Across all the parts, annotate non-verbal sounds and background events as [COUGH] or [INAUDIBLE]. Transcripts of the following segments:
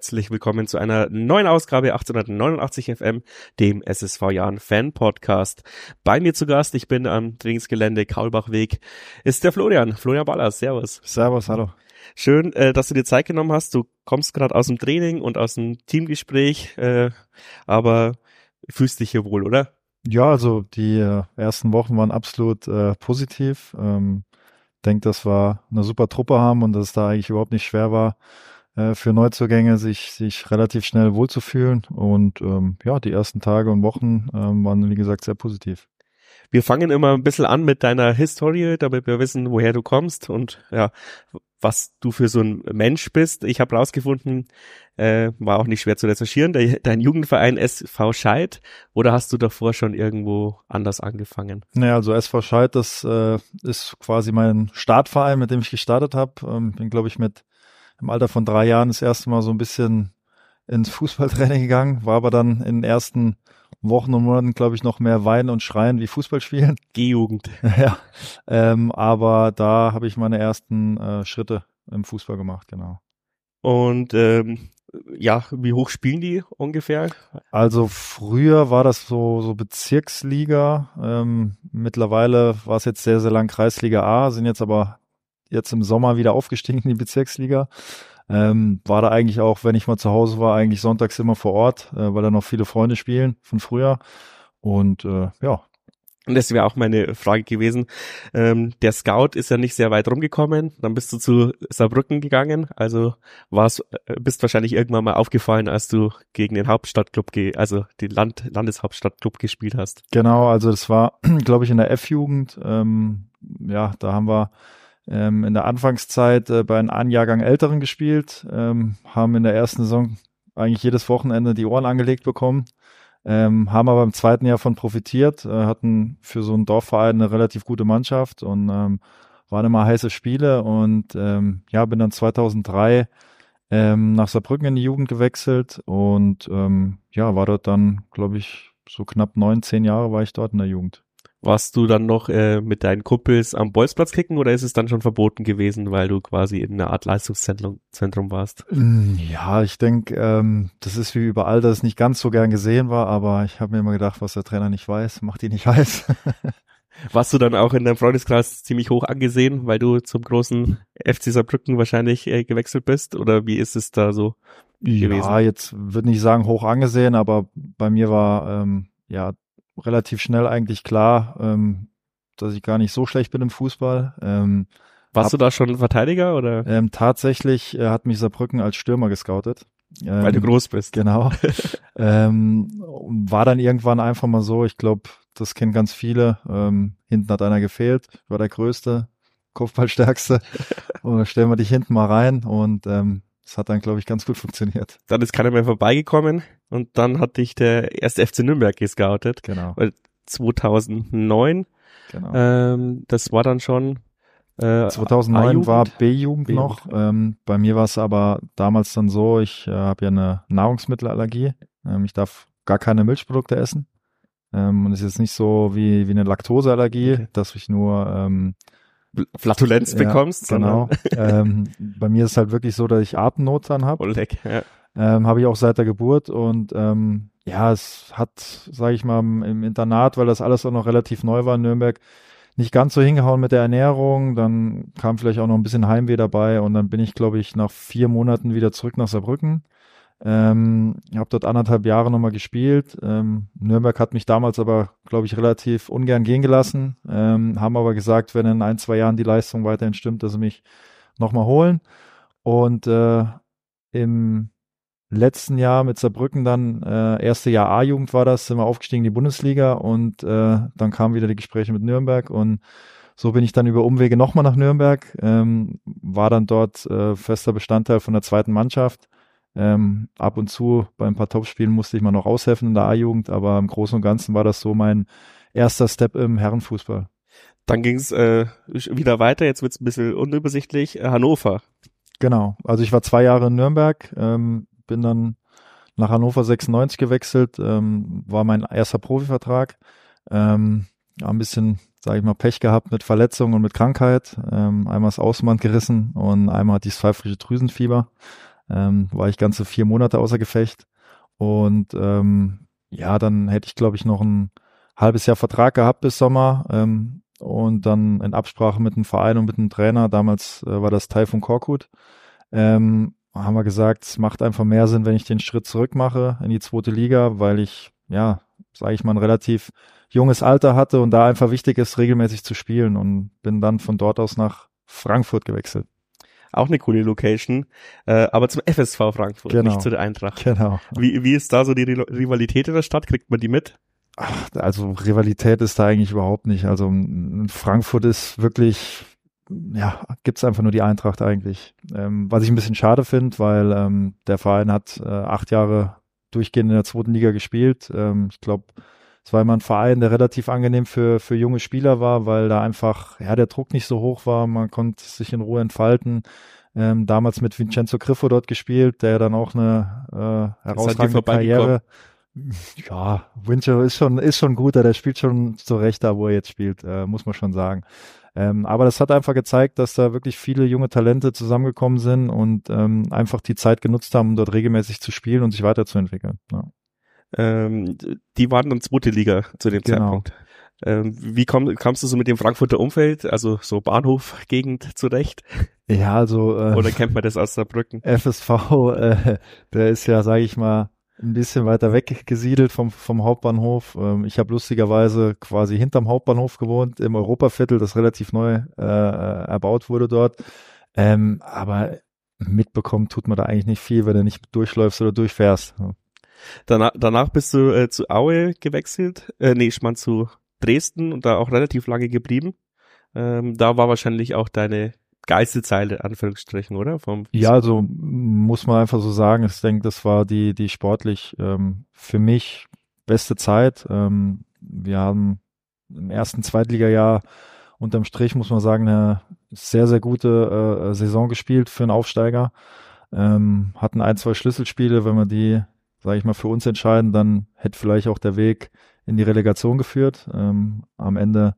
herzlich willkommen zu einer neuen Ausgabe 1889 FM, dem SSV Jahren Fan Podcast. Bei mir zu Gast, ich bin am Trainingsgelände Kaulbachweg, ist der Florian, Florian Ballas. Servus. Servus, hallo. Schön, äh, dass du dir Zeit genommen hast. Du kommst gerade aus dem Training und aus dem Teamgespräch, äh, aber fühlst dich hier wohl, oder? Ja, also die äh, ersten Wochen waren absolut positiv. Ähm, denke, dass wir eine super Truppe haben und dass es da eigentlich überhaupt nicht schwer war, äh, für Neuzugänge sich, sich relativ schnell wohlzufühlen. Und ähm, ja, die ersten Tage und Wochen ähm, waren, wie gesagt, sehr positiv. Wir fangen immer ein bisschen an mit deiner Historie, damit wir wissen, woher du kommst und ja, was du für so ein Mensch bist. Ich habe rausgefunden, äh, war auch nicht schwer zu recherchieren, der, dein Jugendverein SV Scheid oder hast du davor schon irgendwo anders angefangen? Naja, also SV Scheid, das äh, ist quasi mein Startverein, mit dem ich gestartet habe. Ähm, bin, glaube ich, mit im Alter von drei Jahren das erste Mal so ein bisschen ins Fußballtraining gegangen, war aber dann in den ersten Wochen und Monaten, glaube ich, noch mehr weinen und schreien wie Fußball spielen. [LAUGHS] G-Jugend. [LAUGHS] ja, ähm, aber da habe ich meine ersten äh, Schritte im Fußball gemacht, genau. Und ähm, ja, wie hoch spielen die ungefähr? Also früher war das so, so Bezirksliga. Ähm, mittlerweile war es jetzt sehr, sehr lang Kreisliga A, sind jetzt aber jetzt im Sommer wieder aufgestiegen in die Bezirksliga. Ähm, war da eigentlich auch, wenn ich mal zu Hause war, eigentlich sonntags immer vor Ort, äh, weil da noch viele Freunde spielen von früher. Und äh, ja. Und das wäre auch meine Frage gewesen. Ähm, der Scout ist ja nicht sehr weit rumgekommen. Dann bist du zu Saarbrücken gegangen. Also war's, äh, bist wahrscheinlich irgendwann mal aufgefallen, als du gegen den Hauptstadtclub, ge also den Land Landeshauptstadtclub gespielt hast. Genau, also das war, [CLEARS THROAT] glaube ich, in der F-Jugend. Ähm, ja, da haben wir ähm, in der Anfangszeit äh, bei einem Jahrgang Älteren gespielt, ähm, haben in der ersten Saison eigentlich jedes Wochenende die Ohren angelegt bekommen, ähm, haben aber im zweiten Jahr von profitiert, äh, hatten für so einen Dorfverein eine relativ gute Mannschaft und ähm, waren immer heiße Spiele und ähm, ja, bin dann 2003 ähm, nach Saarbrücken in die Jugend gewechselt und ähm, ja, war dort dann, glaube ich, so knapp neun, zehn Jahre war ich dort in der Jugend. Warst du dann noch äh, mit deinen Kumpels am Bolzplatz kicken oder ist es dann schon verboten gewesen, weil du quasi in einer Art Leistungszentrum Zentrum warst? Mm, ja, ich denke, ähm, das ist wie überall, dass es nicht ganz so gern gesehen war, aber ich habe mir immer gedacht, was der Trainer nicht weiß, macht ihn nicht heiß. [LAUGHS] Warst du dann auch in deinem Freundeskreis ziemlich hoch angesehen, weil du zum großen FC Saarbrücken wahrscheinlich äh, gewechselt bist? Oder wie ist es da so gewesen? Ja, jetzt würde nicht sagen hoch angesehen, aber bei mir war ähm, ja relativ schnell eigentlich klar, ähm, dass ich gar nicht so schlecht bin im Fußball. Ähm, Warst hab, du da schon Verteidiger oder? Ähm, tatsächlich äh, hat mich Saarbrücken als Stürmer gescoutet. Ähm, Weil du groß bist. Genau. [LAUGHS] ähm, war dann irgendwann einfach mal so, ich glaube, das kennen ganz viele. Ähm, hinten hat einer gefehlt, war der Größte, Kopfballstärkste. [LAUGHS] und dann stellen wir dich hinten mal rein und ähm, das hat dann, glaube ich, ganz gut funktioniert. Dann ist keiner mehr vorbeigekommen und dann hat dich der erste FC Nürnberg gescoutet. Genau. 2009. Genau. Ähm, das war dann schon. Äh, 2009 war B-Jugend noch. Ähm, bei mir war es aber damals dann so, ich äh, habe ja eine Nahrungsmittelallergie. Ähm, ich darf gar keine Milchprodukte essen. Ähm, und es ist jetzt nicht so wie, wie eine Laktoseallergie, okay. dass ich nur ähm, Flatulenz bekommst. Genau. ähm, bei mir ist es halt wirklich so, dass ich Atemnot dann habe. Oh, leck, ja. Ähm, habe ich auch seit der Geburt und ähm, ja, es hat, sage ich mal, im Internat, weil das alles auch noch relativ neu war in Nürnberg, nicht ganz so hingehauen mit der Ernährung. Dann kam vielleicht auch noch ein bisschen Heimweh dabei und dann bin ich, glaube ich, nach vier Monaten wieder zurück nach Saarbrücken. Ähm, habe dort anderthalb Jahre nochmal gespielt. Ähm, Nürnberg hat mich damals aber, glaube ich, relativ ungern gehen gelassen. Ähm, haben aber gesagt, wenn in ein, zwei Jahren die Leistung weiterhin stimmt, dass sie mich nochmal holen. Und äh, im letzten Jahr mit Saarbrücken dann, äh, erste Jahr A-Jugend war das, sind wir aufgestiegen in die Bundesliga und äh, dann kamen wieder die Gespräche mit Nürnberg und so bin ich dann über Umwege nochmal nach Nürnberg, ähm, war dann dort äh, fester Bestandteil von der zweiten Mannschaft ähm, ab und zu bei ein paar Topspielen musste ich mal noch aushelfen in der A-Jugend, aber im Großen und Ganzen war das so mein erster Step im Herrenfußball. Dann ging es äh, wieder weiter, jetzt wird es ein bisschen unübersichtlich, Hannover. Genau, also ich war zwei Jahre in Nürnberg, ähm, bin dann nach Hannover 96 gewechselt, ähm, war mein erster Profivertrag. Ähm, ein bisschen, sage ich mal, Pech gehabt mit Verletzungen und mit Krankheit. Ähm, einmal das Außenband gerissen und einmal hatte ich das pfeifrische Drüsenfieber. Ähm, war ich ganze vier Monate außer Gefecht. Und ähm, ja, dann hätte ich, glaube ich, noch ein halbes Jahr Vertrag gehabt bis Sommer. Ähm, und dann in Absprache mit dem Verein und mit dem Trainer, damals äh, war das Taifun Korkut, ähm, haben wir gesagt, es macht einfach mehr Sinn, wenn ich den Schritt zurück mache in die zweite Liga, weil ich, ja, sage ich mal, ein relativ junges Alter hatte und da einfach wichtig ist, regelmäßig zu spielen und bin dann von dort aus nach Frankfurt gewechselt. Auch eine coole Location, äh, aber zum FSV Frankfurt, genau. nicht zu der Eintracht. Genau. Wie, wie ist da so die Rivalität in der Stadt? Kriegt man die mit? Ach, also Rivalität ist da eigentlich überhaupt nicht. Also Frankfurt ist wirklich, ja, gibt's einfach nur die Eintracht eigentlich. Ähm, was ich ein bisschen schade finde, weil ähm, der Verein hat äh, acht Jahre durchgehend in der zweiten Liga gespielt. Ähm, ich glaube, es war immer ein Verein, der relativ angenehm für, für junge Spieler war, weil da einfach, ja, der Druck nicht so hoch war, man konnte sich in Ruhe entfalten. Ähm, damals mit Vincenzo Griffo dort gespielt, der dann auch eine äh, herausragende Karriere. Ja, Vincenzo ist schon, ist schon guter, der spielt schon zurecht da, wo er jetzt spielt, äh, muss man schon sagen. Ähm, aber das hat einfach gezeigt, dass da wirklich viele junge Talente zusammengekommen sind und ähm, einfach die Zeit genutzt haben, um dort regelmäßig zu spielen und sich weiterzuentwickeln. Ja. Ähm, die waren dann zweite Liga zu dem genau. Zeitpunkt. Ähm, wie komm, kamst du so mit dem Frankfurter Umfeld, also so Bahnhofgegend zurecht? Ja, also äh, oder kennt man das aus der Brücken? [LAUGHS] FSV, äh, der ist ja, sage ich mal, ein bisschen weiter weg gesiedelt vom, vom Hauptbahnhof. Ähm, ich habe lustigerweise quasi hinterm Hauptbahnhof gewohnt, im Europaviertel, das relativ neu äh, äh erbaut wurde dort. Ähm, aber mitbekommen tut man da eigentlich nicht viel, wenn du nicht durchläufst oder durchfährst. Danach, danach bist du äh, zu Aue gewechselt, äh, nee, ich meine zu Dresden und da auch relativ lange geblieben. Ähm, da war wahrscheinlich auch deine geilste Zeile, Anführungsstrichen, oder? Vom ja, also muss man einfach so sagen. Ich denke, das war die, die sportlich ähm, für mich beste Zeit. Ähm, wir haben im ersten Zweitligajahr unterm Strich, muss man sagen, eine sehr, sehr gute äh, Saison gespielt für einen Aufsteiger. Ähm, hatten ein, zwei Schlüsselspiele, wenn man die sage ich mal, für uns entscheiden, dann hätte vielleicht auch der Weg in die Relegation geführt. Ähm, am Ende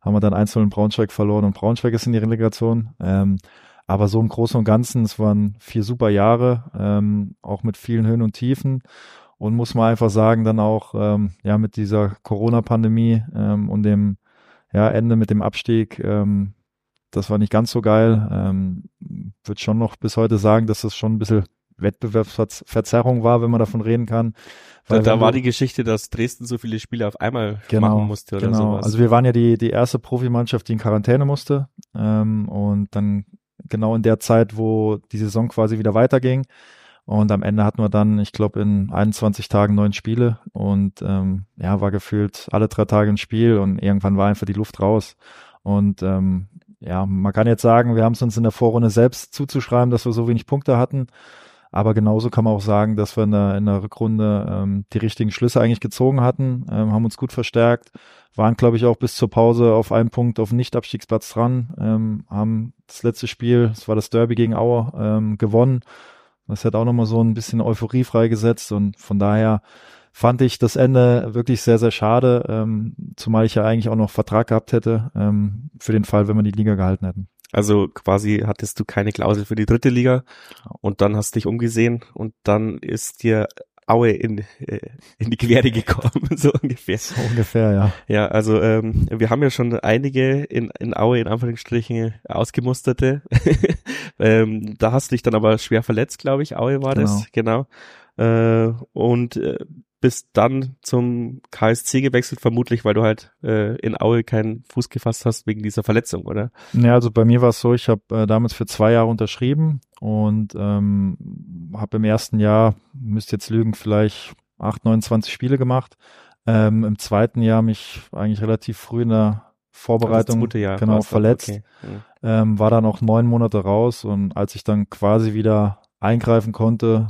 haben wir dann 1-0 in Braunschweig verloren und Braunschweig ist in die Relegation. Ähm, aber so im Großen und Ganzen, es waren vier super Jahre, ähm, auch mit vielen Höhen und Tiefen. Und muss man einfach sagen, dann auch ähm, ja mit dieser Corona-Pandemie ähm, und dem ja, Ende mit dem Abstieg, ähm, das war nicht ganz so geil. Ähm, Würde schon noch bis heute sagen, dass das schon ein bisschen Wettbewerbsverzerrung war, wenn man davon reden kann. Weil da, da war die Geschichte, dass Dresden so viele Spiele auf einmal genau, machen musste oder genau. sowas. Also wir waren ja die, die erste Profimannschaft, die in Quarantäne musste. Ähm, und dann genau in der Zeit, wo die Saison quasi wieder weiterging. Und am Ende hatten wir dann, ich glaube, in 21 Tagen neun Spiele und ähm, ja, war gefühlt alle drei Tage ein Spiel und irgendwann war einfach die Luft raus. Und ähm, ja, man kann jetzt sagen, wir haben es uns in der Vorrunde selbst zuzuschreiben, dass wir so wenig Punkte hatten. Aber genauso kann man auch sagen, dass wir in der, in der Rückrunde ähm, die richtigen Schlüsse eigentlich gezogen hatten, ähm, haben uns gut verstärkt, waren, glaube ich, auch bis zur Pause auf einen Punkt auf Nicht-Abstiegsplatz dran, ähm, haben das letzte Spiel, das war das Derby gegen Auer, ähm, gewonnen. Das hat auch nochmal so ein bisschen Euphorie freigesetzt und von daher fand ich das Ende wirklich sehr, sehr schade, ähm, zumal ich ja eigentlich auch noch Vertrag gehabt hätte ähm, für den Fall, wenn wir die Liga gehalten hätten. Also quasi hattest du keine Klausel für die dritte Liga und dann hast dich umgesehen und dann ist dir Aue in, äh, in die Quere gekommen, [LAUGHS] so ungefähr. So ungefähr, ja. Ja, also ähm, wir haben ja schon einige in, in Aue in Anführungsstrichen ausgemusterte. [LAUGHS] ähm, da hast du dich dann aber schwer verletzt, glaube ich. Aue war genau. das, genau. Äh, und äh, bist dann zum KSC gewechselt, vermutlich, weil du halt äh, in Aue keinen Fuß gefasst hast wegen dieser Verletzung, oder? Ja, also bei mir war es so, ich habe äh, damals für zwei Jahre unterschrieben und ähm, habe im ersten Jahr, müsst jetzt lügen, vielleicht 8, 29 Spiele gemacht. Ähm, Im zweiten Jahr mich eigentlich relativ früh in der Vorbereitung genau verletzt. Okay. Ja. Ähm, war dann auch neun Monate raus und als ich dann quasi wieder eingreifen konnte,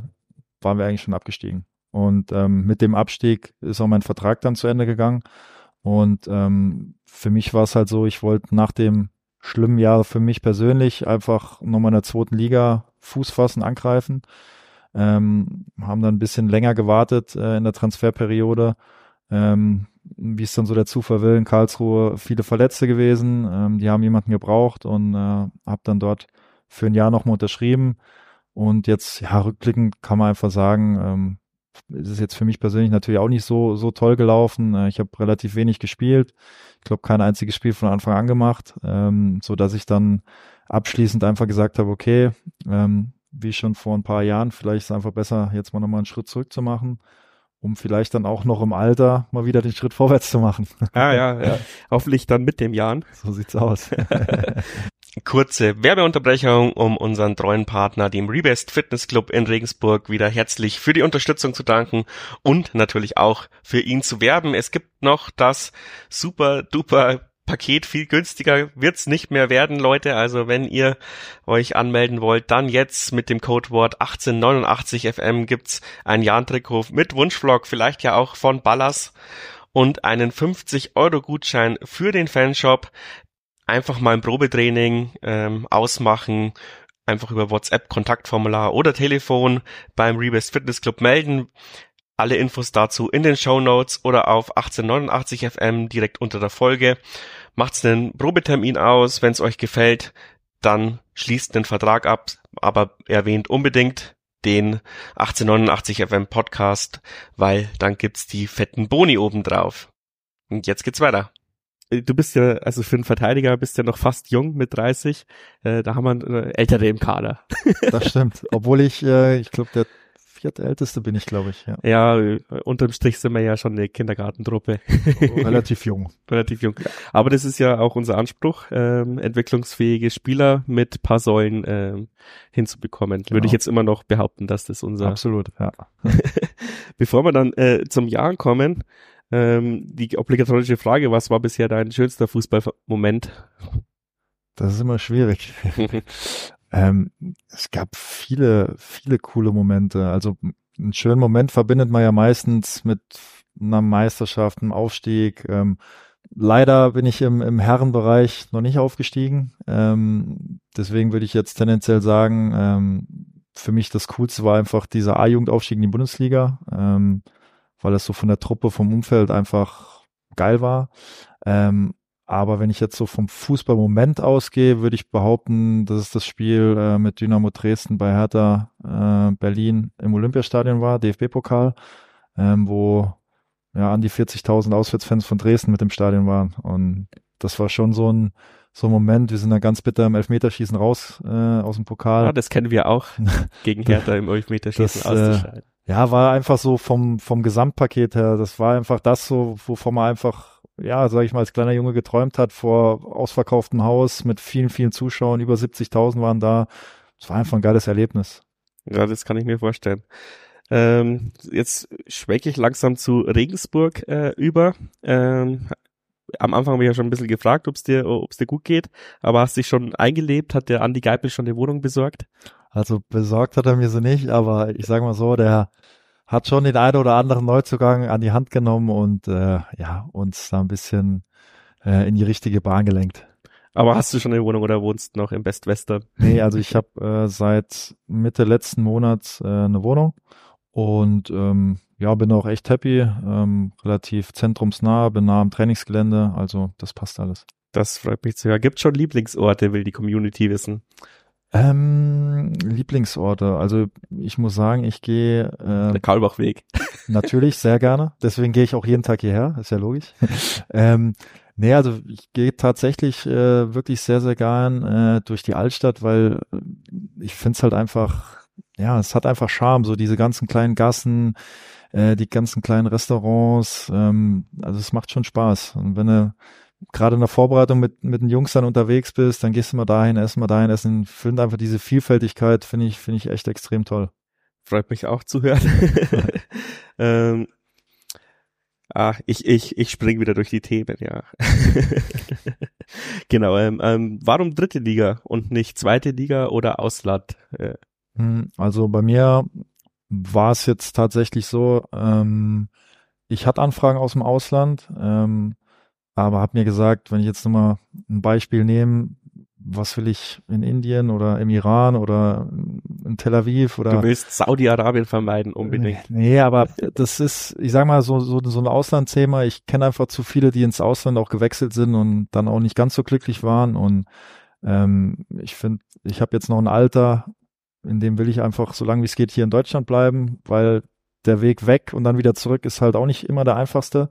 waren wir eigentlich schon abgestiegen. Und ähm, mit dem Abstieg ist auch mein Vertrag dann zu Ende gegangen. Und ähm, für mich war es halt so, ich wollte nach dem schlimmen Jahr für mich persönlich einfach nochmal in der zweiten Liga Fuß fassen, angreifen. Ähm, haben dann ein bisschen länger gewartet äh, in der Transferperiode. Ähm, wie es dann so der Zufall will, in Karlsruhe viele Verletzte gewesen. Ähm, die haben jemanden gebraucht und äh, habe dann dort für ein Jahr nochmal unterschrieben. Und jetzt, ja, rückblickend kann man einfach sagen, ähm, ist es jetzt für mich persönlich natürlich auch nicht so, so toll gelaufen. Äh, ich habe relativ wenig gespielt. Ich glaube, kein einziges Spiel von Anfang an gemacht, ähm, so dass ich dann abschließend einfach gesagt habe, okay, ähm, wie schon vor ein paar Jahren, vielleicht ist es einfach besser, jetzt mal nochmal einen Schritt zurück zu machen, um vielleicht dann auch noch im Alter mal wieder den Schritt [LAUGHS] vorwärts zu machen. Ah, ja, ja. [LAUGHS] Hoffentlich dann mit dem Jahren. So sieht's aus. [LAUGHS] Kurze Werbeunterbrechung, um unseren treuen Partner, dem Rebest Fitness Club in Regensburg, wieder herzlich für die Unterstützung zu danken und natürlich auch für ihn zu werben. Es gibt noch das super duper Paket viel günstiger wird's nicht mehr werden, Leute. Also wenn ihr euch anmelden wollt, dann jetzt mit dem Codewort 1889FM gibt's ein Jahn-Trikot mit Wunschvlog, vielleicht ja auch von Ballas und einen 50 Euro Gutschein für den Fanshop. Einfach mal ein Probetraining ähm, ausmachen, einfach über WhatsApp Kontaktformular oder Telefon beim Rebest Fitness Club melden. Alle Infos dazu in den Show Notes oder auf 1889 FM direkt unter der Folge. Macht's einen Probetermin aus, wenn es euch gefällt, dann schließt den Vertrag ab, aber erwähnt unbedingt den 1889 FM Podcast, weil dann gibt's die fetten Boni obendrauf. Und jetzt geht's weiter du bist ja, also für einen Verteidiger bist ja noch fast jung mit 30. Äh, da haben wir äh, Ältere im Kader. [LAUGHS] Das stimmt. Obwohl ich, äh, ich glaube, der viertälteste bin ich, glaube ich. Ja. ja, unterm Strich sind wir ja schon eine Kindergartentruppe. Relativ jung. [LAUGHS] Relativ jung. Aber das ist ja auch unser Anspruch, ähm, entwicklungsfähige Spieler mit paar Säulen ähm, hinzubekommen. Genau. Würde ich jetzt immer noch behaupten, dass das unser... Absolut, ja. [LAUGHS] Bevor wir dann äh, zum Jahr kommen, ähm, die obligatorische Frage, was war bisher dein schönster Fußballmoment? Das ist immer schwierig. [LAUGHS] Ähm, es gab viele, viele coole Momente. Also einen schönen Moment verbindet man ja meistens mit einer Meisterschaft, einem Aufstieg. Ähm, leider bin ich im, im Herrenbereich noch nicht aufgestiegen. Ähm, deswegen würde ich jetzt tendenziell sagen, ähm, für mich das Coolste war einfach dieser A-Jugendaufstieg in die Bundesliga, ähm, weil es so von der Truppe, vom Umfeld einfach geil war. Ähm, aber wenn ich jetzt so vom Fußballmoment ausgehe, würde ich behaupten, dass es das Spiel äh, mit Dynamo Dresden bei Hertha äh, Berlin im Olympiastadion war, DFB-Pokal, ähm, wo ja an die 40.000 Auswärtsfans von Dresden mit im Stadion waren. Und das war schon so ein so ein Moment. Wir sind da ganz bitter im Elfmeterschießen raus äh, aus dem Pokal. Ja, das kennen wir auch [LAUGHS] gegen Hertha im Elfmeterschießen das, äh, auszuscheiden. Ja, war einfach so vom vom Gesamtpaket her. Das war einfach das so, wovon man einfach ja, sag ich mal, als kleiner Junge geträumt hat vor ausverkauftem Haus mit vielen, vielen Zuschauern, über 70.000 waren da. Es war einfach ein geiles Erlebnis. Ja, das kann ich mir vorstellen. Ähm, jetzt schwecke ich langsam zu Regensburg äh, über. Ähm, am Anfang habe ich ja schon ein bisschen gefragt, ob es dir, ob's dir gut geht, aber hast dich schon eingelebt? Hat der Andi Geipel schon eine Wohnung besorgt? Also besorgt hat er mir so nicht, aber ich sage mal so, der hat schon den einen oder anderen Neuzugang an die Hand genommen und äh, ja, uns da ein bisschen äh, in die richtige Bahn gelenkt. Aber hast du schon eine Wohnung oder wohnst noch im Best Western? Nee, also ich habe äh, seit Mitte letzten Monats äh, eine Wohnung und ähm, ja, bin auch echt happy, ähm, relativ zentrumsnah, bin nah am Trainingsgelände, also das passt alles. Das freut mich zu hören. Gibt schon Lieblingsorte, will die Community wissen. Ähm, Lieblingsorte. Also ich muss sagen, ich gehe äh, der Karlbachweg. [LAUGHS] Natürlich, sehr gerne. Deswegen gehe ich auch jeden Tag hierher, ist ja logisch. [LAUGHS] ähm, nee, also ich gehe tatsächlich äh, wirklich sehr, sehr gern äh, durch die Altstadt, weil ich finde es halt einfach, ja, es hat einfach Charme, so diese ganzen kleinen Gassen, äh, die ganzen kleinen Restaurants. Ähm, also es macht schon Spaß. Und wenn du gerade in der Vorbereitung mit, mit den Jungs dann unterwegs bist, dann gehst du mal dahin, essen mal dahin, essen. Finde einfach diese Vielfältigkeit, finde ich, finde ich echt extrem toll. Freut mich auch zu hören. [LAUGHS] ähm, ah, ich, ich, ich spring wieder durch die Themen, ja. [LAUGHS] genau, ähm, ähm, warum dritte Liga und nicht zweite Liga oder Ausland? Äh. Hm, also bei mir war es jetzt tatsächlich so, ähm, ich hatte Anfragen aus dem Ausland, ähm, aber habe mir gesagt, wenn ich jetzt nochmal ein Beispiel nehme, was will ich in Indien oder im Iran oder in Tel Aviv oder. Du willst Saudi-Arabien vermeiden, unbedingt. Nee, aber das ist, ich sag mal, so, so, so ein Auslandsthema. Ich kenne einfach zu viele, die ins Ausland auch gewechselt sind und dann auch nicht ganz so glücklich waren. Und ähm, ich finde, ich habe jetzt noch ein Alter, in dem will ich einfach so lange wie es geht hier in Deutschland bleiben, weil der Weg weg und dann wieder zurück ist halt auch nicht immer der einfachste.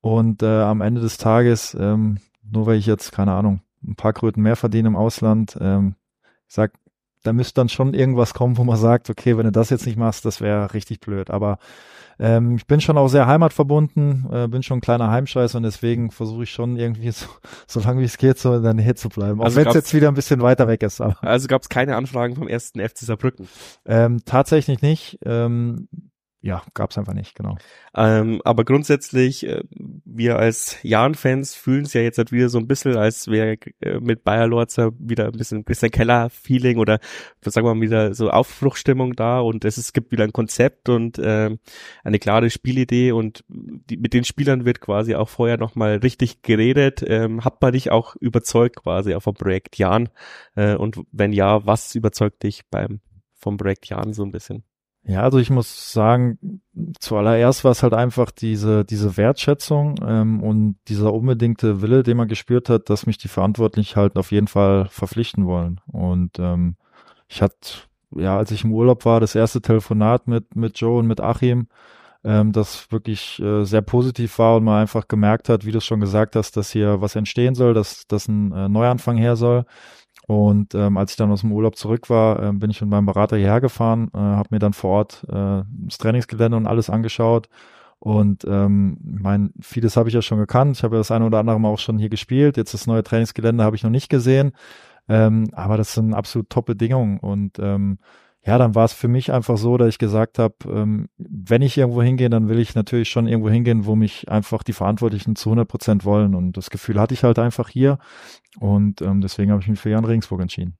Und äh, am Ende des Tages, ähm, nur weil ich jetzt, keine Ahnung, ein paar Kröten mehr verdiene im Ausland, ähm, sag, da müsste dann schon irgendwas kommen, wo man sagt, okay, wenn du das jetzt nicht machst, das wäre richtig blöd. Aber ähm, ich bin schon auch sehr heimatverbunden, äh, bin schon ein kleiner Heimscheißer und deswegen versuche ich schon irgendwie [LAUGHS] so, so lange wie es geht, so in der Nähe zu bleiben. Auch also wenn es jetzt wieder ein bisschen weiter weg ist. Aber. Also gab es keine Anfragen vom ersten FC Saarbrücken? Ähm, tatsächlich nicht. Ähm, ja, gab es einfach nicht, genau. Ähm, aber grundsätzlich, äh, wir als Jan-Fans fühlen es ja jetzt halt wieder so ein bisschen, als wäre äh, mit Bayer Lorzer wieder ein bisschen, bisschen Keller-Feeling oder sagen wir mal wieder so Aufbruchstimmung da und es, es gibt wieder ein Konzept und äh, eine klare Spielidee und die, mit den Spielern wird quasi auch vorher nochmal richtig geredet. Ähm, hat man dich auch überzeugt quasi auch vom Projekt Jan? Äh, und wenn ja, was überzeugt dich beim vom Projekt Jan so ein bisschen? Ja, also ich muss sagen, zuallererst war es halt einfach diese, diese Wertschätzung ähm, und dieser unbedingte Wille, den man gespürt hat, dass mich die Verantwortlichen halt auf jeden Fall verpflichten wollen. Und ähm, ich hatte, ja, als ich im Urlaub war, das erste Telefonat mit, mit Joe und mit Achim, ähm, das wirklich äh, sehr positiv war und man einfach gemerkt hat, wie du es schon gesagt hast, dass hier was entstehen soll, dass, dass ein äh, Neuanfang her soll. Und ähm, als ich dann aus dem Urlaub zurück war, äh, bin ich mit meinem Berater hierher gefahren, äh, habe mir dann vor Ort äh, das Trainingsgelände und alles angeschaut. Und ähm, mein, vieles habe ich ja schon gekannt. Ich habe ja das eine oder andere Mal auch schon hier gespielt. Jetzt das neue Trainingsgelände habe ich noch nicht gesehen. Ähm, aber das sind absolut top Bedingungen. Und ähm, ja, dann war es für mich einfach so, dass ich gesagt habe, ähm, wenn ich irgendwo hingehe, dann will ich natürlich schon irgendwo hingehen, wo mich einfach die Verantwortlichen zu 100 Prozent wollen. Und das Gefühl hatte ich halt einfach hier. Und ähm, deswegen habe ich mich für Jan Regensburg entschieden.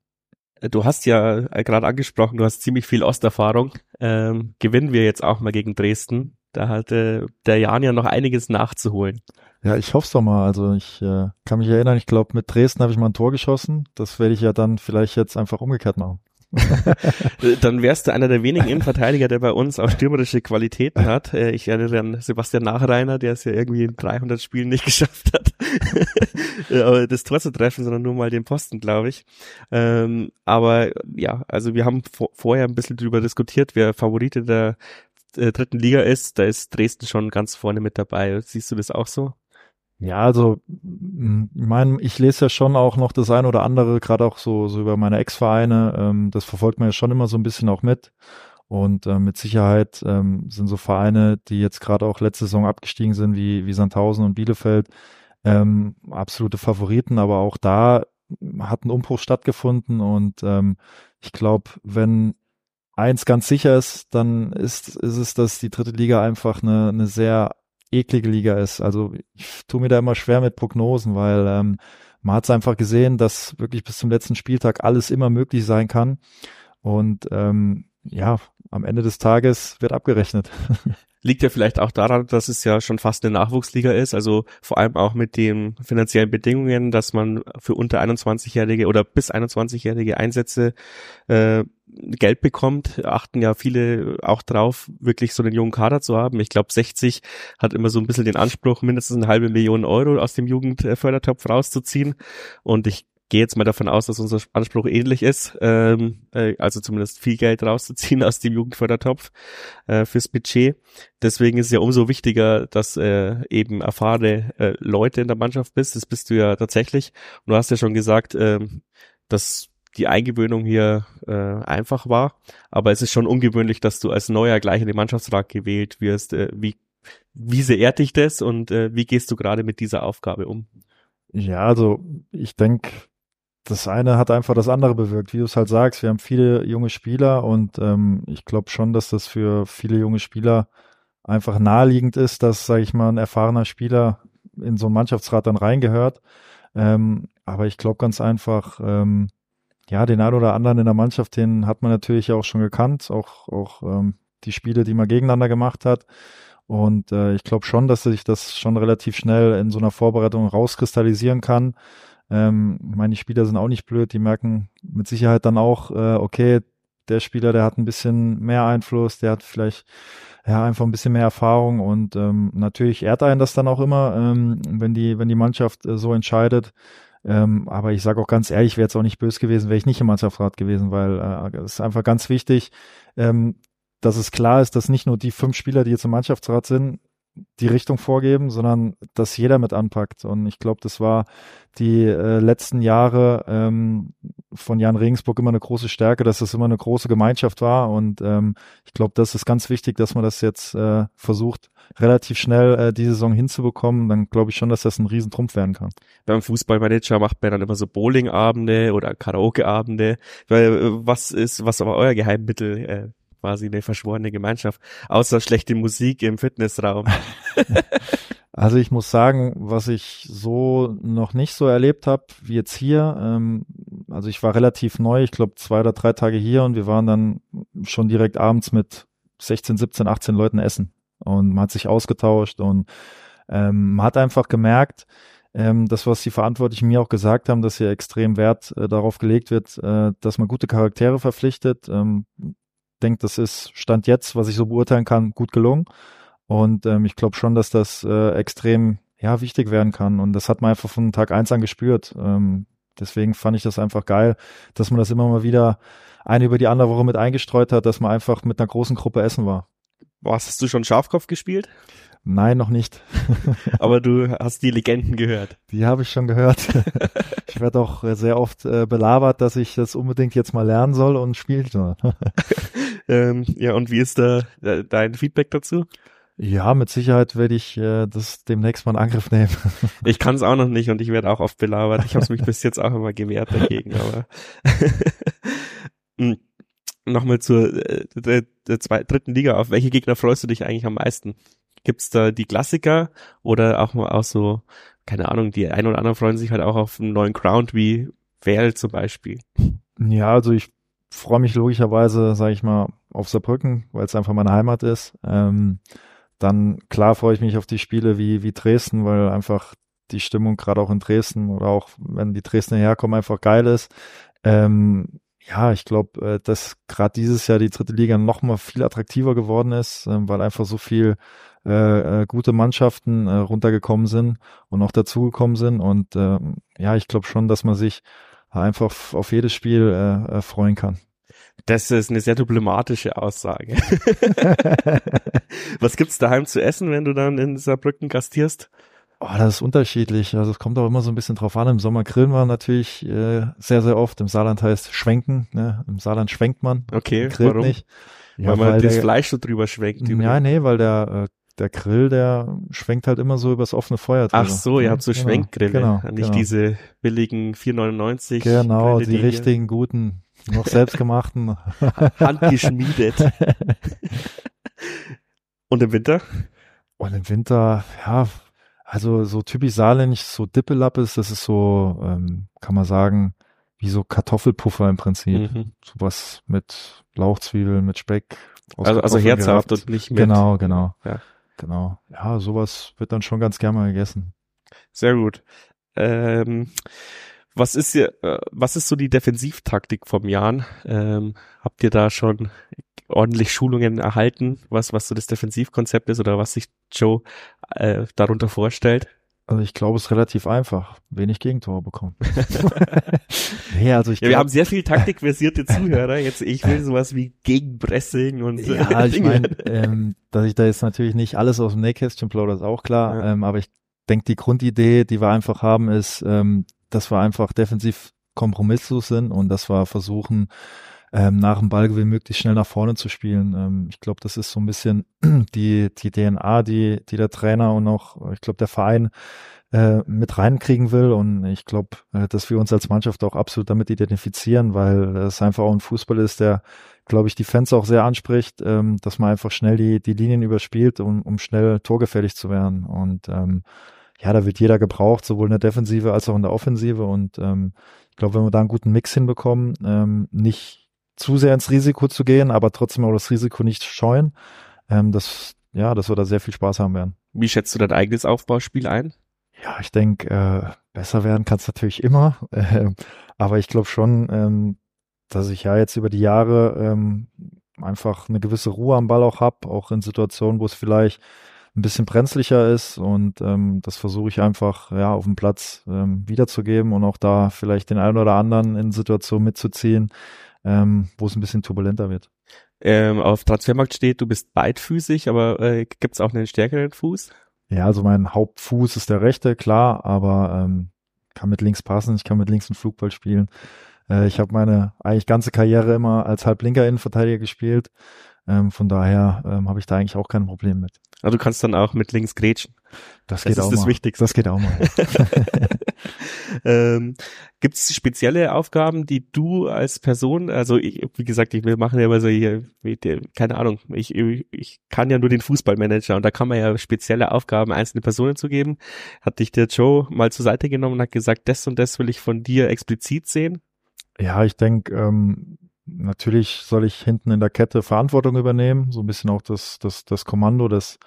Du hast ja äh, gerade angesprochen, du hast ziemlich viel Osterfahrung. Ähm, gewinnen wir jetzt auch mal gegen Dresden. Da hatte der Jan ja noch einiges nachzuholen. Ja, ich hoffe es doch mal. Also ich äh, kann mich erinnern, ich glaube, mit Dresden habe ich mal ein Tor geschossen. Das werde ich ja dann vielleicht jetzt einfach umgekehrt machen. [LAUGHS] dann wärst du einer der wenigen Innenverteidiger, der bei uns auch stürmerische Qualitäten hat. Äh, ich erinnere an Sebastian Nachreiner, der es ja irgendwie in 300 Spielen nicht [LAUGHS] geschafft hat, [LAUGHS] das Tor zu treffen, sondern nur mal den Posten, glaube ich. Ähm, aber ja, also wir haben vorher ein bisschen drüber diskutiert, wer Favorite der äh, dritten Liga ist. Da ist Dresden schon ganz vorne mit dabei. Siehst du das auch so? Ja, also ich meine, ich lese ja schon auch noch das eine oder andere, gerade auch so, so über meine Ex-Vereine. Ähm, das verfolgt man ja schon immer so ein bisschen auch mit. Und äh, mit Sicherheit ähm, sind so Vereine, die jetzt gerade auch letzte Saison abgestiegen sind, wie, wie Sandhausen und Bielefeld, ähm, absolute Favoriten. Aber auch da hat ein Umbruch stattgefunden. Und ähm, ich glaube, wenn eins ganz sicher ist, dann ist, ist es, dass die dritte Liga einfach eine, eine sehr eklige Liga ist. Also ich tue mir da immer schwer mit Prognosen, weil ähm, man hat es einfach gesehen, dass wirklich bis zum letzten Spieltag alles immer möglich sein kann. Und ähm, ja, am Ende des Tages wird abgerechnet. [LAUGHS] Liegt ja vielleicht auch daran, dass es ja schon fast eine Nachwuchsliga ist, also vor allem auch mit den finanziellen Bedingungen, dass man für unter 21-Jährige oder bis 21-Jährige Einsätze äh, Geld bekommt, achten ja viele auch drauf, wirklich so einen jungen Kader zu haben. Ich glaube, 60 hat immer so ein bisschen den Anspruch, mindestens eine halbe Million Euro aus dem Jugendfördertopf rauszuziehen. Und ich gehe jetzt mal davon aus, dass unser Anspruch ähnlich ist, ähm, äh, also zumindest viel Geld rauszuziehen [LAUGHS] aus dem Jugendfördertopf äh, fürs Budget. Deswegen ist es ja umso wichtiger, dass äh, eben erfahrene äh, Leute in der Mannschaft bist. Das bist du ja tatsächlich. Und du hast ja schon gesagt, äh, dass die Eingewöhnung hier äh, einfach war, aber es ist schon ungewöhnlich, dass du als Neuer gleich in den Mannschaftsrat gewählt wirst. Äh, wie wie sehr ehrt dich das und äh, wie gehst du gerade mit dieser Aufgabe um? Ja, also ich denke, das eine hat einfach das andere bewirkt. Wie du es halt sagst, wir haben viele junge Spieler und ähm, ich glaube schon, dass das für viele junge Spieler einfach naheliegend ist, dass, sage ich mal, ein erfahrener Spieler in so einen Mannschaftsrat dann reingehört. Ähm, aber ich glaube ganz einfach, ähm, ja, den einen oder anderen in der Mannschaft, den hat man natürlich auch schon gekannt, auch, auch ähm, die Spiele, die man gegeneinander gemacht hat. Und äh, ich glaube schon, dass sich das schon relativ schnell in so einer Vorbereitung rauskristallisieren kann. Ähm, meine Spieler sind auch nicht blöd, die merken mit Sicherheit dann auch, äh, okay, der Spieler, der hat ein bisschen mehr Einfluss, der hat vielleicht ja einfach ein bisschen mehr Erfahrung und ähm, natürlich ehrt einen das dann auch immer, ähm, wenn die wenn die Mannschaft äh, so entscheidet. Ähm, aber ich sage auch ganz ehrlich, wäre jetzt auch nicht böse gewesen, wäre ich nicht im Mannschaftsrat gewesen, weil äh, es ist einfach ganz wichtig, ähm, dass es klar ist, dass nicht nur die fünf Spieler, die jetzt im Mannschaftsrat sind, die Richtung vorgeben, sondern dass jeder mit anpackt. Und ich glaube, das war die äh, letzten Jahre ähm, von Jan Regensburg immer eine große Stärke, dass es immer eine große Gemeinschaft war. Und ähm, ich glaube, das ist ganz wichtig, dass man das jetzt äh, versucht, relativ schnell äh, die Saison hinzubekommen. Dann glaube ich schon, dass das ein Riesentrumpf werden kann. Beim Fußballmanager macht man dann immer so Bowlingabende oder Karaokeabende. Äh, was ist, was aber euer Geheimmittel? Äh, quasi eine verschworene Gemeinschaft, außer schlechte Musik im Fitnessraum. [LAUGHS] Also ich muss sagen, was ich so noch nicht so erlebt habe wie jetzt hier, ähm, also ich war relativ neu, ich glaube zwei oder drei Tage hier und wir waren dann schon direkt abends mit 16, 17, 18 Leuten essen und man hat sich ausgetauscht und ähm, man hat einfach gemerkt, ähm, das, was die Verantwortlichen mir auch gesagt haben, dass hier extrem Wert äh, darauf gelegt wird, äh, dass man gute Charaktere verpflichtet. Ähm, denke, das ist Stand jetzt, was ich so beurteilen kann, gut gelungen. Und ähm, ich glaube schon, dass das äh, extrem ja wichtig werden kann. Und das hat man einfach von Tag eins an gespürt. Ähm, deswegen fand ich das einfach geil, dass man das immer mal wieder eine über die andere Woche mit eingestreut hat, dass man einfach mit einer großen Gruppe essen war. Was, hast du schon Schafkopf gespielt? Nein, noch nicht. [LAUGHS] Aber du hast die Legenden gehört. Die habe ich schon gehört. [LAUGHS] ich werde auch sehr oft äh, belabert, dass ich das unbedingt jetzt mal lernen soll und spielen soll. [LAUGHS] ähm, ja, und wie ist da äh, dein Feedback dazu? Ja, mit Sicherheit werde ich äh, das demnächst mal in Angriff nehmen. [LAUGHS] ich kann es auch noch nicht und ich werde auch oft belabert. Ich habe mich bis jetzt auch immer gewehrt dagegen, aber [LAUGHS] hm, nochmal zur äh, der, der zweiten, dritten Liga. Auf welche Gegner freust du dich eigentlich am meisten? Gibt's da die Klassiker oder auch mal auch so, keine Ahnung, die ein oder anderen freuen sich halt auch auf einen neuen Ground wie Werl zum Beispiel. Ja, also ich freue mich logischerweise, sage ich mal, auf Saarbrücken, weil es einfach meine Heimat ist. Ähm, dann klar freue ich mich auf die Spiele wie, wie Dresden, weil einfach die Stimmung gerade auch in Dresden oder auch wenn die Dresdner herkommen, einfach geil ist. Ähm, ja, ich glaube, äh, dass gerade dieses Jahr die dritte Liga noch mal viel attraktiver geworden ist, äh, weil einfach so viel äh, äh, gute Mannschaften äh, runtergekommen sind und noch dazugekommen sind. Und äh, ja, ich glaube schon, dass man sich einfach auf jedes Spiel äh, äh, freuen kann. Das ist eine sehr diplomatische Aussage. [LAUGHS] Was gibt's daheim zu essen, wenn du dann in Saarbrücken gastierst? Oh, das ist unterschiedlich. Also es kommt auch immer so ein bisschen drauf an. Im Sommer grillen wir natürlich äh, sehr, sehr oft. Im Saarland heißt schwenken. Ne? Im Saarland schwenkt man. Okay, warum? Nicht. Ja, weil man weil das der, Fleisch so drüber schwenkt. Ja, nee, weil der äh, der Grill, der schwenkt halt immer so übers offene Feuer. Drüber. Ach so, ihr habt so genau, Schwenkgrille, genau, nicht genau. diese billigen 4,99. Genau, Grille, die, die richtigen, guten, noch [LAUGHS] selbstgemachten. Handgeschmiedet. [LAUGHS] Und im Winter? Und im Winter, ja, also so typisch saarländisch, so Dippelappes, das ist so, ähm, kann man sagen, wie so Kartoffelpuffer im Prinzip. Mhm. Sowas mit Lauchzwiebeln, mit Speck. Also, also herzhaft und nicht mit. Genau, genau. Ja. Genau. Ja, sowas wird dann schon ganz gerne mal gegessen. Sehr gut. Ähm, was ist hier, äh, was ist so die Defensivtaktik vom Jan? Ähm, habt ihr da schon ordentlich Schulungen erhalten, was, was so das Defensivkonzept ist oder was sich Joe äh, darunter vorstellt? Also ich glaube, es ist relativ einfach. Wenig Gegentore bekommen. [LAUGHS] [LAUGHS] nee, also ich ja, wir haben sehr viel taktikversierte Zuhörer. Jetzt ich will sowas wie Gegenpressing und Ja, ich meine, ähm, dass ich da jetzt natürlich nicht alles aus dem Nähkästchen plaudere, ist auch klar. Ja. Ähm, aber ich denke, die Grundidee, die wir einfach haben, ist, ähm, dass wir einfach defensiv kompromisslos sind und dass wir versuchen, ähm, nach dem Ballgewinn möglichst schnell nach vorne zu spielen. Ähm, ich glaube, das ist so ein bisschen [CLEARS THROAT] die, die DNA, die, die der Trainer und auch, ich glaube, der Verein äh, mit reinkriegen will. Und ich glaube, äh, dass wir uns als Mannschaft auch absolut damit identifizieren, weil es einfach auch ein Fußball ist, der, glaube ich, die Fans auch sehr anspricht, ähm, dass man einfach schnell die, die Linien überspielt, um, um schnell torgefährlich zu werden. Und ähm, ja, da wird jeder gebraucht, sowohl in der Defensive als auch in der Offensive. Und ähm, ich glaube, wenn wir da einen guten Mix hinbekommen, ähm, nicht zu sehr ins Risiko zu gehen, aber trotzdem auch das Risiko nicht scheuen, ähm, dass, ja, dass wir da sehr viel Spaß haben werden. Wie schätzt du dein eigenes Aufbauspiel ein? Ja, ich denke, äh, besser werden kann es natürlich immer, [LAUGHS] äh, aber ich glaube schon, ähm, dass ich ja jetzt über die Jahre ähm, einfach eine gewisse Ruhe am Ball auch habe, auch in Situationen, wo es vielleicht ein bisschen brenzlicher ist und ähm, das versuche ich einfach ja auf dem Platz ähm, wiederzugeben und auch da vielleicht den einen oder anderen in Situationen mitzuziehen, ähm, wo es ein bisschen turbulenter wird. Ähm, auf Transfermarkt steht, du bist beidfüßig, aber äh, gibt es auch einen stärkeren Fuß? Ja, also mein Hauptfuß ist der rechte, klar, aber ähm, kann mit links passen, ich kann mit links einen Flugball spielen. Äh, ich habe meine eigentlich ganze Karriere immer als halblinker Innenverteidiger gespielt. Ähm, von daher ähm, habe ich da eigentlich auch kein Problem mit. Also du kannst dann auch mit links grätschen. Das, das geht ist auch das mal. Wichtigste. Das geht auch mal. [LAUGHS] ähm, Gibt es spezielle Aufgaben, die du als Person, also ich, wie gesagt, ich will machen ja immer so hier, keine Ahnung, ich, ich kann ja nur den Fußballmanager und da kann man ja spezielle Aufgaben einzelne Personen zu geben. Hat dich der Joe mal zur Seite genommen und hat gesagt, das und das will ich von dir explizit sehen? Ja, ich denke, ähm, natürlich soll ich hinten in der Kette Verantwortung übernehmen, so ein bisschen auch das, das, das Kommando, das,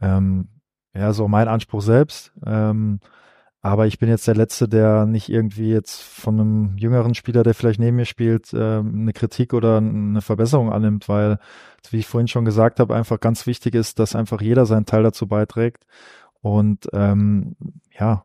ähm, ja, so mein Anspruch selbst. Ähm, aber ich bin jetzt der Letzte, der nicht irgendwie jetzt von einem jüngeren Spieler, der vielleicht neben mir spielt, ähm, eine Kritik oder eine Verbesserung annimmt, weil, wie ich vorhin schon gesagt habe, einfach ganz wichtig ist, dass einfach jeder seinen Teil dazu beiträgt. Und ähm, ja,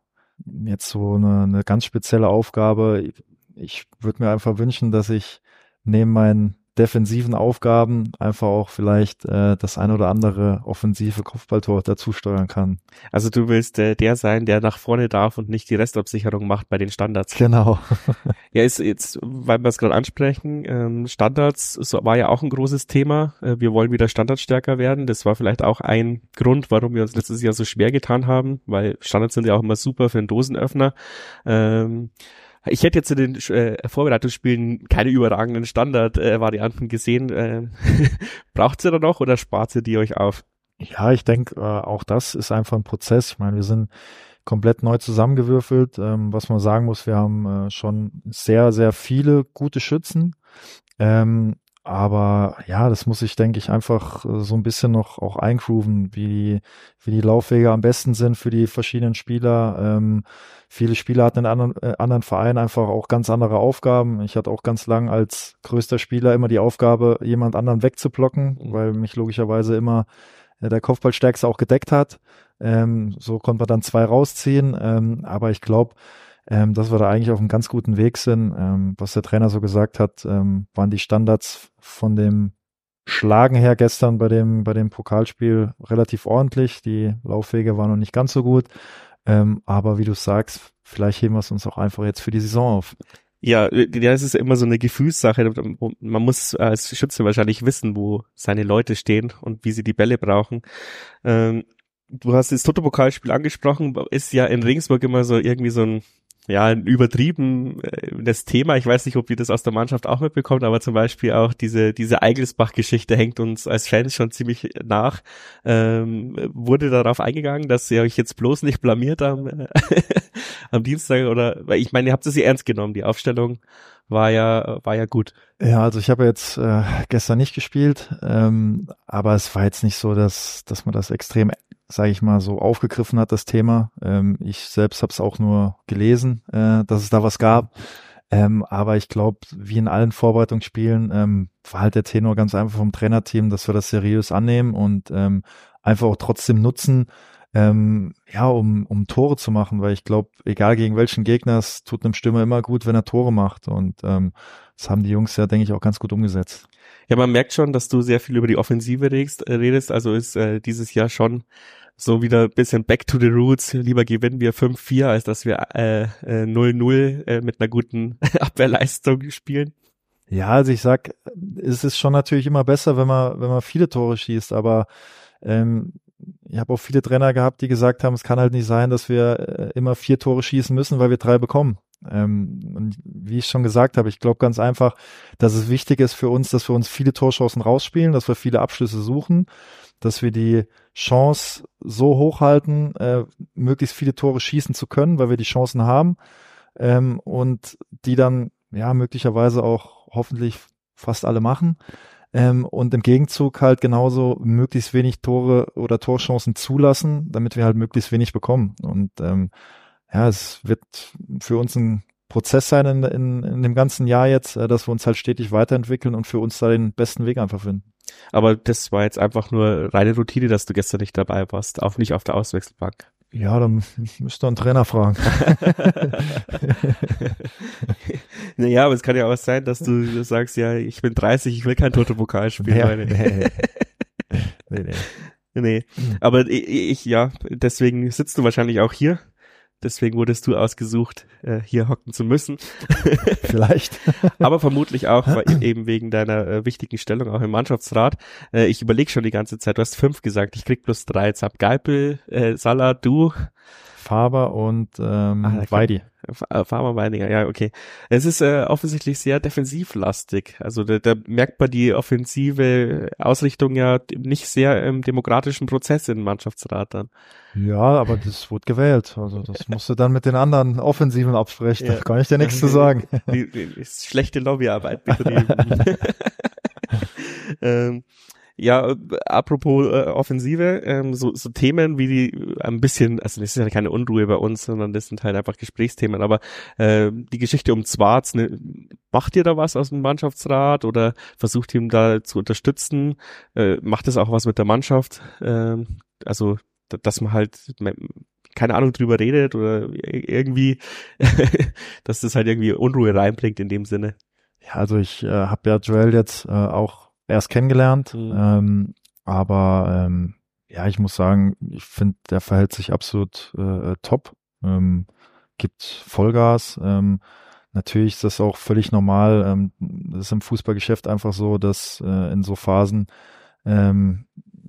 jetzt so eine, eine ganz spezielle Aufgabe. Ich würde mir einfach wünschen, dass ich neben meinen defensiven Aufgaben einfach auch vielleicht äh, das ein oder andere offensive Kopfballtor dazu steuern kann. Also du willst äh, der sein, der nach vorne darf und nicht die Restabsicherung macht bei den Standards. Genau. [LAUGHS] ja, ist jetzt, weil wir es gerade ansprechen, ähm, Standards so, war ja auch ein großes Thema. Äh, wir wollen wieder standardstärker werden. Das war vielleicht auch ein Grund, warum wir uns letztes Jahr so schwer getan haben, weil Standards sind ja auch immer super für einen Dosenöffner. Ähm, ich hätte jetzt in den äh, Vorbereitungsspielen keine überragenden Standard-Varianten gesehen. [LAUGHS] Äh, Braucht sie da noch oder spart sie die euch auf? Ja, ich denke, äh, auch das ist einfach ein Prozess. Ich meine, wir sind komplett neu zusammengewürfelt. Ähm, was man sagen muss, wir haben äh, schon sehr, sehr viele gute Schützen. Ähm, aber ja, das muss ich, denke ich, einfach äh, so ein bisschen noch auch eingrooven, wie, wie die Laufwege am besten sind für die verschiedenen Spieler. Ähm, viele Spieler hatten in anderen, äh, anderen Vereinen einfach auch ganz andere Aufgaben. Ich hatte auch ganz lang als größter Spieler immer die Aufgabe, jemand anderen wegzublocken, mhm. weil mich logischerweise immer äh, der Kopfballstärkste auch gedeckt hat. Ähm, so konnte man dann zwei rausziehen. Ähm, aber ich glaube, ähm, dass wir da eigentlich auf einem ganz guten Weg sind. Ähm, was der Trainer so gesagt hat, ähm, waren die Standards von dem Schlagen her gestern bei dem, bei dem Pokalspiel relativ ordentlich. Die Laufwege waren noch nicht ganz so gut. Ähm, aber wie du sagst, vielleicht heben wir es uns auch einfach jetzt für die Saison auf. Ja, ja, es ist immer so eine Gefühlssache. Man muss als Schütze wahrscheinlich wissen, wo seine Leute stehen und wie sie die Bälle brauchen. Ähm, du hast das Toto-Pokalspiel angesprochen, ist ja in Regensburg immer so irgendwie so ein ja, übertrieben äh, das Thema. Ich weiß nicht, ob ihr das aus der Mannschaft auch mitbekommt, aber zum Beispiel auch diese, diese Eigelsbach-Geschichte hängt uns als Fans schon ziemlich nach. Ähm, wurde darauf eingegangen, dass ihr euch jetzt bloß nicht blamiert am, [LAUGHS] am Dienstag oder, weil ich meine, ihr habt es ja ernst genommen, die Aufstellung war ja, war ja gut. Ja, also ich habe jetzt äh, gestern nicht gespielt, ähm, aber es war jetzt nicht so, dass, dass man das extrem sage ich mal, so aufgegriffen hat, das Thema. Ähm, ich selbst habe es auch nur gelesen, äh, dass es da was gab. Ähm, aber ich glaube, wie in allen Vorbereitungsspielen, ähm, war halt der Tenor ganz einfach vom Trainerteam, dass wir das seriös annehmen und ähm, einfach auch trotzdem nutzen, ähm, ja, um, um Tore zu machen, weil ich glaube, egal gegen welchen Gegner, es tut einem Stürmer immer gut, wenn er Tore macht. Und ähm, das haben die Jungs ja, denke ich, auch ganz gut umgesetzt. Ja, man merkt schon, dass du sehr viel über die Offensive redest. Äh, redest. Also ist äh, dieses Jahr schon so wieder bisschen back to the roots. Lieber gewinnen wir 5-4, als dass wir 0-0 äh, äh, mit einer guten [LAUGHS] Abwehrleistung spielen. Ja, also ich sag, es ist schon natürlich immer besser, wenn man, wenn man viele Tore schießt, aber ähm, ich habe auch viele Trainer gehabt, die gesagt haben, es kann halt nicht sein, dass wir äh, immer vier Tore schießen müssen, weil wir drei bekommen. Ähm, und wie ich schon gesagt habe, ich glaube ganz einfach, dass es wichtig ist für uns, dass wir uns viele Torchancen rausspielen, dass wir viele Abschlüsse suchen, dass wir die Chance so hochhalten, äh, möglichst viele Tore schießen zu können, weil wir die Chancen haben ähm, und die dann ja möglicherweise auch hoffentlich fast alle machen. Ähm, und im Gegenzug halt genauso möglichst wenig Tore oder Torchancen zulassen, damit wir halt möglichst wenig bekommen. Und ähm, ja, es wird für uns ein Prozess sein in, in, in dem ganzen Jahr jetzt, äh, dass wir uns halt stetig weiterentwickeln und für uns da den besten Weg einfach finden. Aber das war jetzt einfach nur reine Routine, dass du gestern nicht dabei warst, auch nicht auf der Auswechselbank. Ja, dann müsst ihr einen Trainer fragen. [LAUGHS] naja, aber es kann ja auch sein, dass du sagst, ja, ich bin 30, ich will kein Toto-Pokal spielen. Ja, nee. nee, nee. [LAUGHS] Nee, aber ich, ich, ja, deswegen sitzt du wahrscheinlich auch hier Deswegen wurdest du ausgesucht, äh, hier hocken zu müssen. [LAUGHS] Vielleicht. [LAUGHS] Aber vermutlich auch weil, [LAUGHS] eben wegen deiner äh, wichtigen Stellung auch im Mannschaftsrat. Äh, ich überlege schon die ganze Zeit, du hast fünf gesagt, ich krieg plus drei. Jetzt hab Geipel, äh, Salah, du. Faber und ähm, ah, Weidi. Äh, Farmer Weininger, ja, okay. Es ist äh, offensichtlich sehr defensivlastig. Also da, da merkt man die offensive Ausrichtung ja nicht sehr im demokratischen Prozess im Mannschaftsrat dann. Ja, aber das wurde gewählt. Also das [LAUGHS] musst du dann mit den anderen Offensiven absprechen. Ja. Da kann ich dir nichts zu sagen. Die, die, die schlechte Lobbyarbeit betrieben. [LAUGHS] [LAUGHS] ähm, ja, äh, apropos äh, Offensive, ähm, so, so Themen wie die äh, ein bisschen, also das ist ja keine Unruhe bei uns, sondern das sind halt einfach Gesprächsthemen, aber äh, die Geschichte um Zwarz, ne, macht ihr da was aus dem Mannschaftsrat oder versucht ihr ihm da zu unterstützen? Äh, macht es auch was mit der Mannschaft? Äh, also, dass man halt keine Ahnung drüber redet oder irgendwie, [LAUGHS] dass das halt irgendwie Unruhe reinbringt in dem Sinne. Ja, also ich äh, habe ja Joel jetzt äh, auch erst kennengelernt. Mhm. Ähm, aber ähm, ja, ich muss sagen, ich finde, der verhält sich absolut äh, top. Ähm, gibt Vollgas. Ähm, natürlich ist das auch völlig normal. Ähm, das ist im Fußballgeschäft einfach so, dass äh, in so Phasen ähm,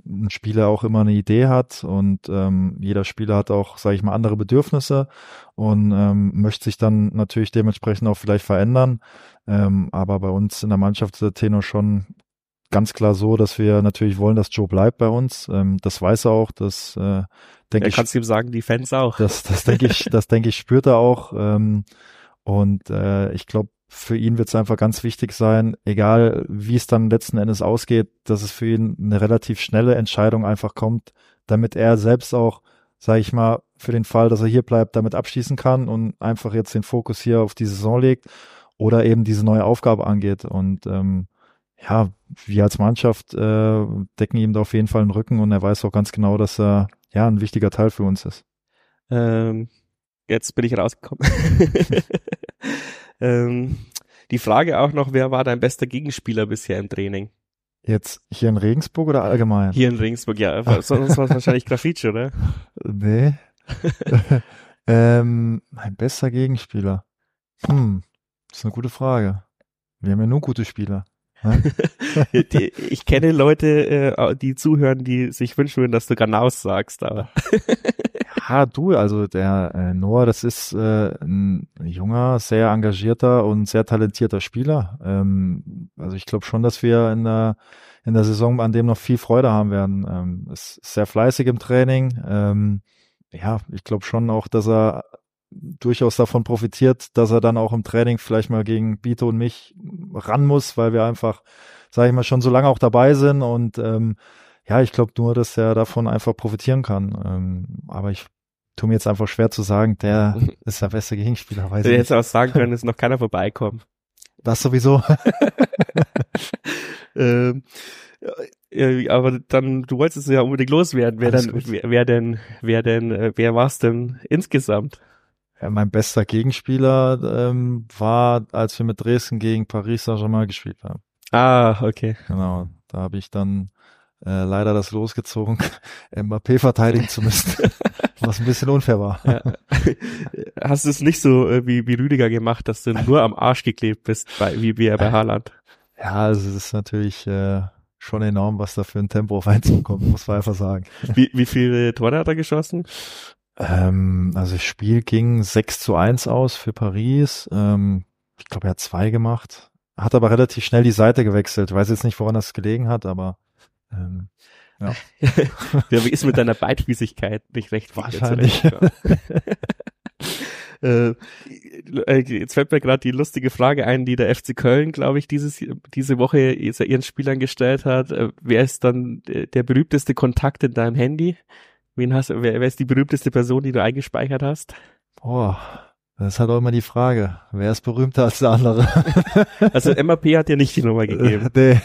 ein Spieler auch immer eine Idee hat und ähm, jeder Spieler hat auch, sage ich mal, andere Bedürfnisse und ähm, möchte sich dann natürlich dementsprechend auch vielleicht verändern. Ähm, aber bei uns in der Mannschaft ist der Tenor schon ganz klar so, dass wir natürlich wollen, dass Joe bleibt bei uns. Ähm, das weiß er auch, das äh, denke ja, ich. Kannst du ihm sagen, die Fans auch. Das, das denke ich, das denke ich, spürt er auch. Ähm, und äh, ich glaube, für ihn wird es einfach ganz wichtig sein, egal wie es dann letzten Endes ausgeht, dass es für ihn eine relativ schnelle Entscheidung einfach kommt, damit er selbst auch, sage ich mal, für den Fall, dass er hier bleibt, damit abschließen kann und einfach jetzt den Fokus hier auf die Saison legt oder eben diese neue Aufgabe angeht. Und ähm, ja, wir als Mannschaft äh, decken ihm da auf jeden Fall den Rücken und er weiß auch ganz genau, dass er ja ein wichtiger Teil für uns ist. Ähm, jetzt bin ich rausgekommen. [LAUGHS] [LAUGHS] ähm, die Frage auch noch, wer war dein bester Gegenspieler bisher im Training? Jetzt hier in Regensburg oder allgemein? Hier in Regensburg, ja. Sonst war es wahrscheinlich Grafici, oder? [LAUGHS] Nee. ähm, mein bester Gegenspieler. Hm, das ist eine gute Frage. Wir haben ja nur gute Spieler. Ich kenne Leute, äh, die zuhören, die sich wünschen würden, dass du Ganaus sagst, aber. [LAUGHS] ja, du, also der äh, Noah, das ist äh, ein junger, sehr engagierter und sehr talentierter Spieler. Ähm, also ich glaube schon, dass wir in der in der Saison an dem noch viel Freude haben werden. Ähm, ist sehr fleißig im Training. Ähm, ja, ich glaube schon auch, dass er durchaus davon profitiert, dass er dann auch im Training vielleicht mal gegen Bito und mich ran muss, weil wir einfach, sage ich mal, schon so lange auch dabei sind und ähm, ja, ich glaube nur, dass er davon einfach profitieren kann. Ähm, aber ich tue mir jetzt einfach schwer zu sagen, der [LAUGHS] ist der beste Gegenspieler. Weiß du hättest auch sagen können, ist noch keiner vorbeikommen. Das sowieso. [LAUGHS] [LAUGHS] ähm, ja, aber dann, du wolltest es ja unbedingt loswerden. Wer Alles dann, wer, wer, denn, wer denn, äh, wer war es denn insgesamt? Ja, mein bester Gegenspieler ähm, war, als wir mit Dresden gegen Paris Saint-Germain gespielt haben. Ah, okay. Genau, da habe ich dann äh, leider das losgezogen, [LAUGHS] Mbappé verteidigen zu müssen, [LAUGHS] was ein bisschen unfair war. Ja. [LAUGHS] Hast du es nicht so äh, wie, wie Rüdiger gemacht, dass du nur am Arsch geklebt bist, bei, wie, wie er bei Haaland? Ja, also es ist natürlich äh, schon enorm, was da für ein Tempo auf einzukommen, muss man einfach sagen. Wie, wie viele Tore hat er geschossen? Ähm, also das Spiel ging 6 zu 1 aus für Paris. Ähm, ich glaube, er hat zwei gemacht. Hat aber relativ schnell die Seite gewechselt. Weiß jetzt nicht, woran das gelegen hat, aber ähm, ja. [LAUGHS] ja wie ist mit deiner Beidfüßigkeit nicht recht wahrscheinlich. äh, äh, jetzt fällt mir gerade die lustige Frage ein, die der FC Köln, glaube ich, dieses diese Woche ihren Spielern gestellt hat. Äh, wer ist dann der berühmteste Kontakt in deinem Handy? Wen hast wer, wer ist die berühmteste Person, die du eingespeichert hast? Boah, das ist halt auch immer die Frage. Wer ist berühmter als der andere? [LAUGHS] also MAP hat dir nicht die Nummer gegeben. [LAUGHS] nee.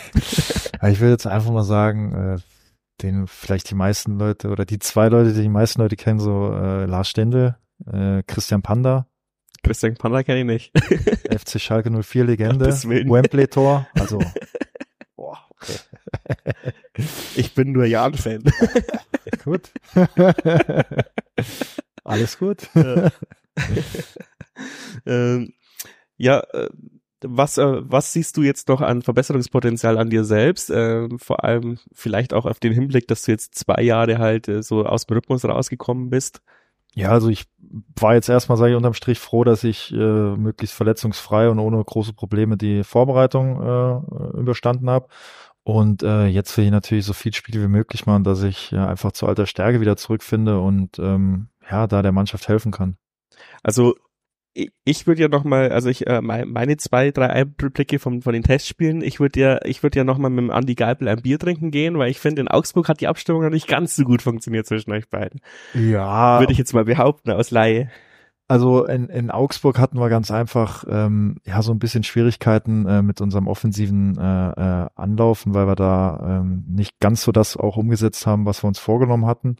ich will jetzt einfach mal sagen, äh, den vielleicht die meisten Leute oder die zwei Leute, die die meisten Leute kennen, so äh, Lars Stendel, äh, Christian Panda. Christian Panda kenne ich nicht. [LAUGHS] FC Schalke 04 Legende, Wembley Tor, also boah, okay. Ich bin nur Jan-Fan. Gut. [LAUGHS] Alles gut. [LAUGHS] ähm, ja, äh, was, äh, was siehst du jetzt noch an Verbesserungspotenzial an dir selbst? Äh, vor allem vielleicht auch auf den Hinblick, dass du jetzt zwei Jahre halt äh, so aus dem Rhythmus rausgekommen bist. Ja, also ich war jetzt erstmal, sage ich unterm Strich, froh, dass ich äh, möglichst verletzungsfrei und ohne große Probleme die Vorbereitung äh, überstanden habe. Und äh, jetzt will ich natürlich so viel Spiele wie möglich machen, dass ich ja, einfach zu alter Stärke wieder zurückfinde und ähm, ja, da der Mannschaft helfen kann. Also ich würde ja noch mal, also ich äh, meine zwei, drei Einblicke von, von den Testspielen, ich würde ja, ich würde ja noch mal mit dem Andi Geipel ein Bier trinken gehen, weil ich finde, in Augsburg hat die Abstimmung noch nicht ganz so gut funktioniert zwischen euch beiden. Ja. Würde ich jetzt mal behaupten, aus Laie. Also in, in Augsburg hatten wir ganz einfach ähm, ja so ein bisschen Schwierigkeiten äh, mit unserem offensiven äh, äh, Anlaufen, weil wir da ähm, nicht ganz so das auch umgesetzt haben, was wir uns vorgenommen hatten.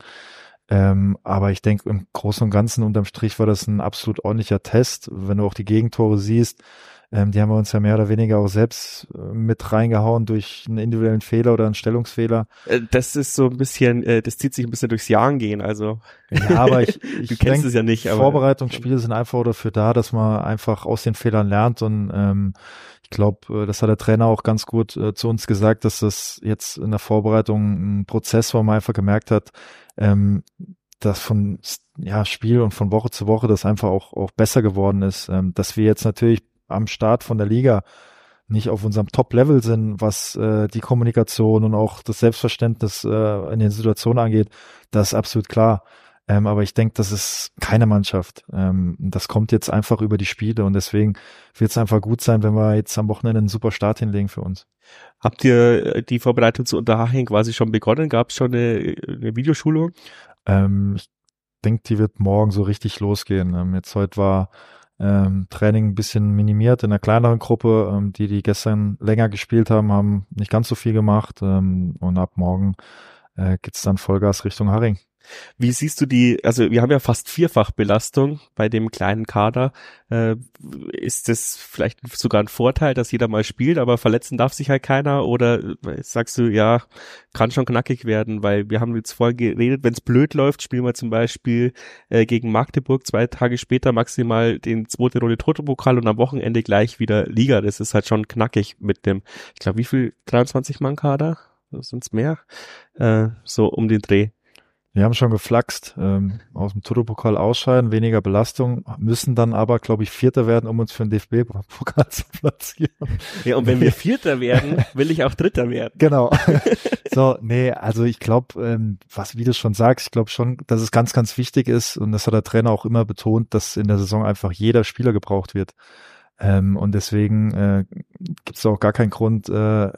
Ähm, aber ich denke, im Großen und Ganzen unterm Strich war das ein absolut ordentlicher Test. Wenn du auch die Gegentore siehst, ähm, die haben wir uns ja mehr oder weniger auch selbst äh, mit reingehauen durch einen individuellen Fehler oder einen Stellungsfehler. Äh, das ist so ein bisschen, äh, das zieht sich ein bisschen durchs Jahr gehen, also. Ja, aber ich, [LAUGHS] ich du kennst denk, es ja nicht. Aber Vorbereitungsspiele sind einfach dafür da, dass man einfach aus den Fehlern lernt und ähm, ich glaube, äh, das hat der Trainer auch ganz gut äh, zu uns gesagt, dass das jetzt in der Vorbereitung ein Prozess war, wo man einfach gemerkt hat, ähm, dass von ja, Spiel und von Woche zu Woche das einfach auch, auch besser geworden ist. Ähm, dass wir jetzt natürlich am Start von der Liga nicht auf unserem Top-Level sind, was äh, die Kommunikation und auch das Selbstverständnis äh, in den Situationen angeht, das ist absolut klar. Ähm, aber ich denke, das ist keine Mannschaft. Ähm, das kommt jetzt einfach über die Spiele und deswegen wird es einfach gut sein, wenn wir jetzt am Wochenende einen super Start hinlegen für uns. Habt ihr äh, die Vorbereitung zu Unterhaching quasi schon begonnen? Gab es schon eine, eine Videoschulung? Ähm, ich denke, die wird morgen so richtig losgehen. Ähm, jetzt heute war ähm, Training ein bisschen minimiert in einer kleineren Gruppe. Ähm, die, die gestern länger gespielt haben, haben nicht ganz so viel gemacht. Ähm, und ab morgen äh, geht's dann Vollgas Richtung Haring. Wie siehst du die, also wir haben ja fast Vierfachbelastung bei dem kleinen Kader. Äh, ist das vielleicht sogar ein Vorteil, dass jeder mal spielt, aber verletzen darf sich halt keiner? Oder sagst du, ja, kann schon knackig werden, weil wir haben jetzt vorhin geredet, wenn es blöd läuft, spielen wir zum Beispiel äh, gegen Magdeburg zwei Tage später maximal den zweite Runde Toto-Pokal und am Wochenende gleich wieder Liga. Das ist halt schon knackig mit dem, ich glaube, wie viel 23 Mann Kader? Sind's mehr? Äh, so um den Dreh. Wir haben schon geflaxt, ähm, aus dem Toto-Pokal ausscheiden, weniger Belastung, müssen dann aber, glaube ich, Vierter werden, um uns für den DFB-Pokal [LAUGHS] zu platzieren. Ja, und wenn wir Vierter werden, will ich auch Dritter werden. Genau. [LAUGHS] so, nee, also ich glaube, ähm, was, wie du schon sagst, ich glaube schon, dass es ganz, ganz wichtig ist, und das hat der Trainer auch immer betont, dass in der Saison einfach jeder Spieler gebraucht wird. Ähm, und deswegen äh, gibt es auch gar keinen Grund, äh,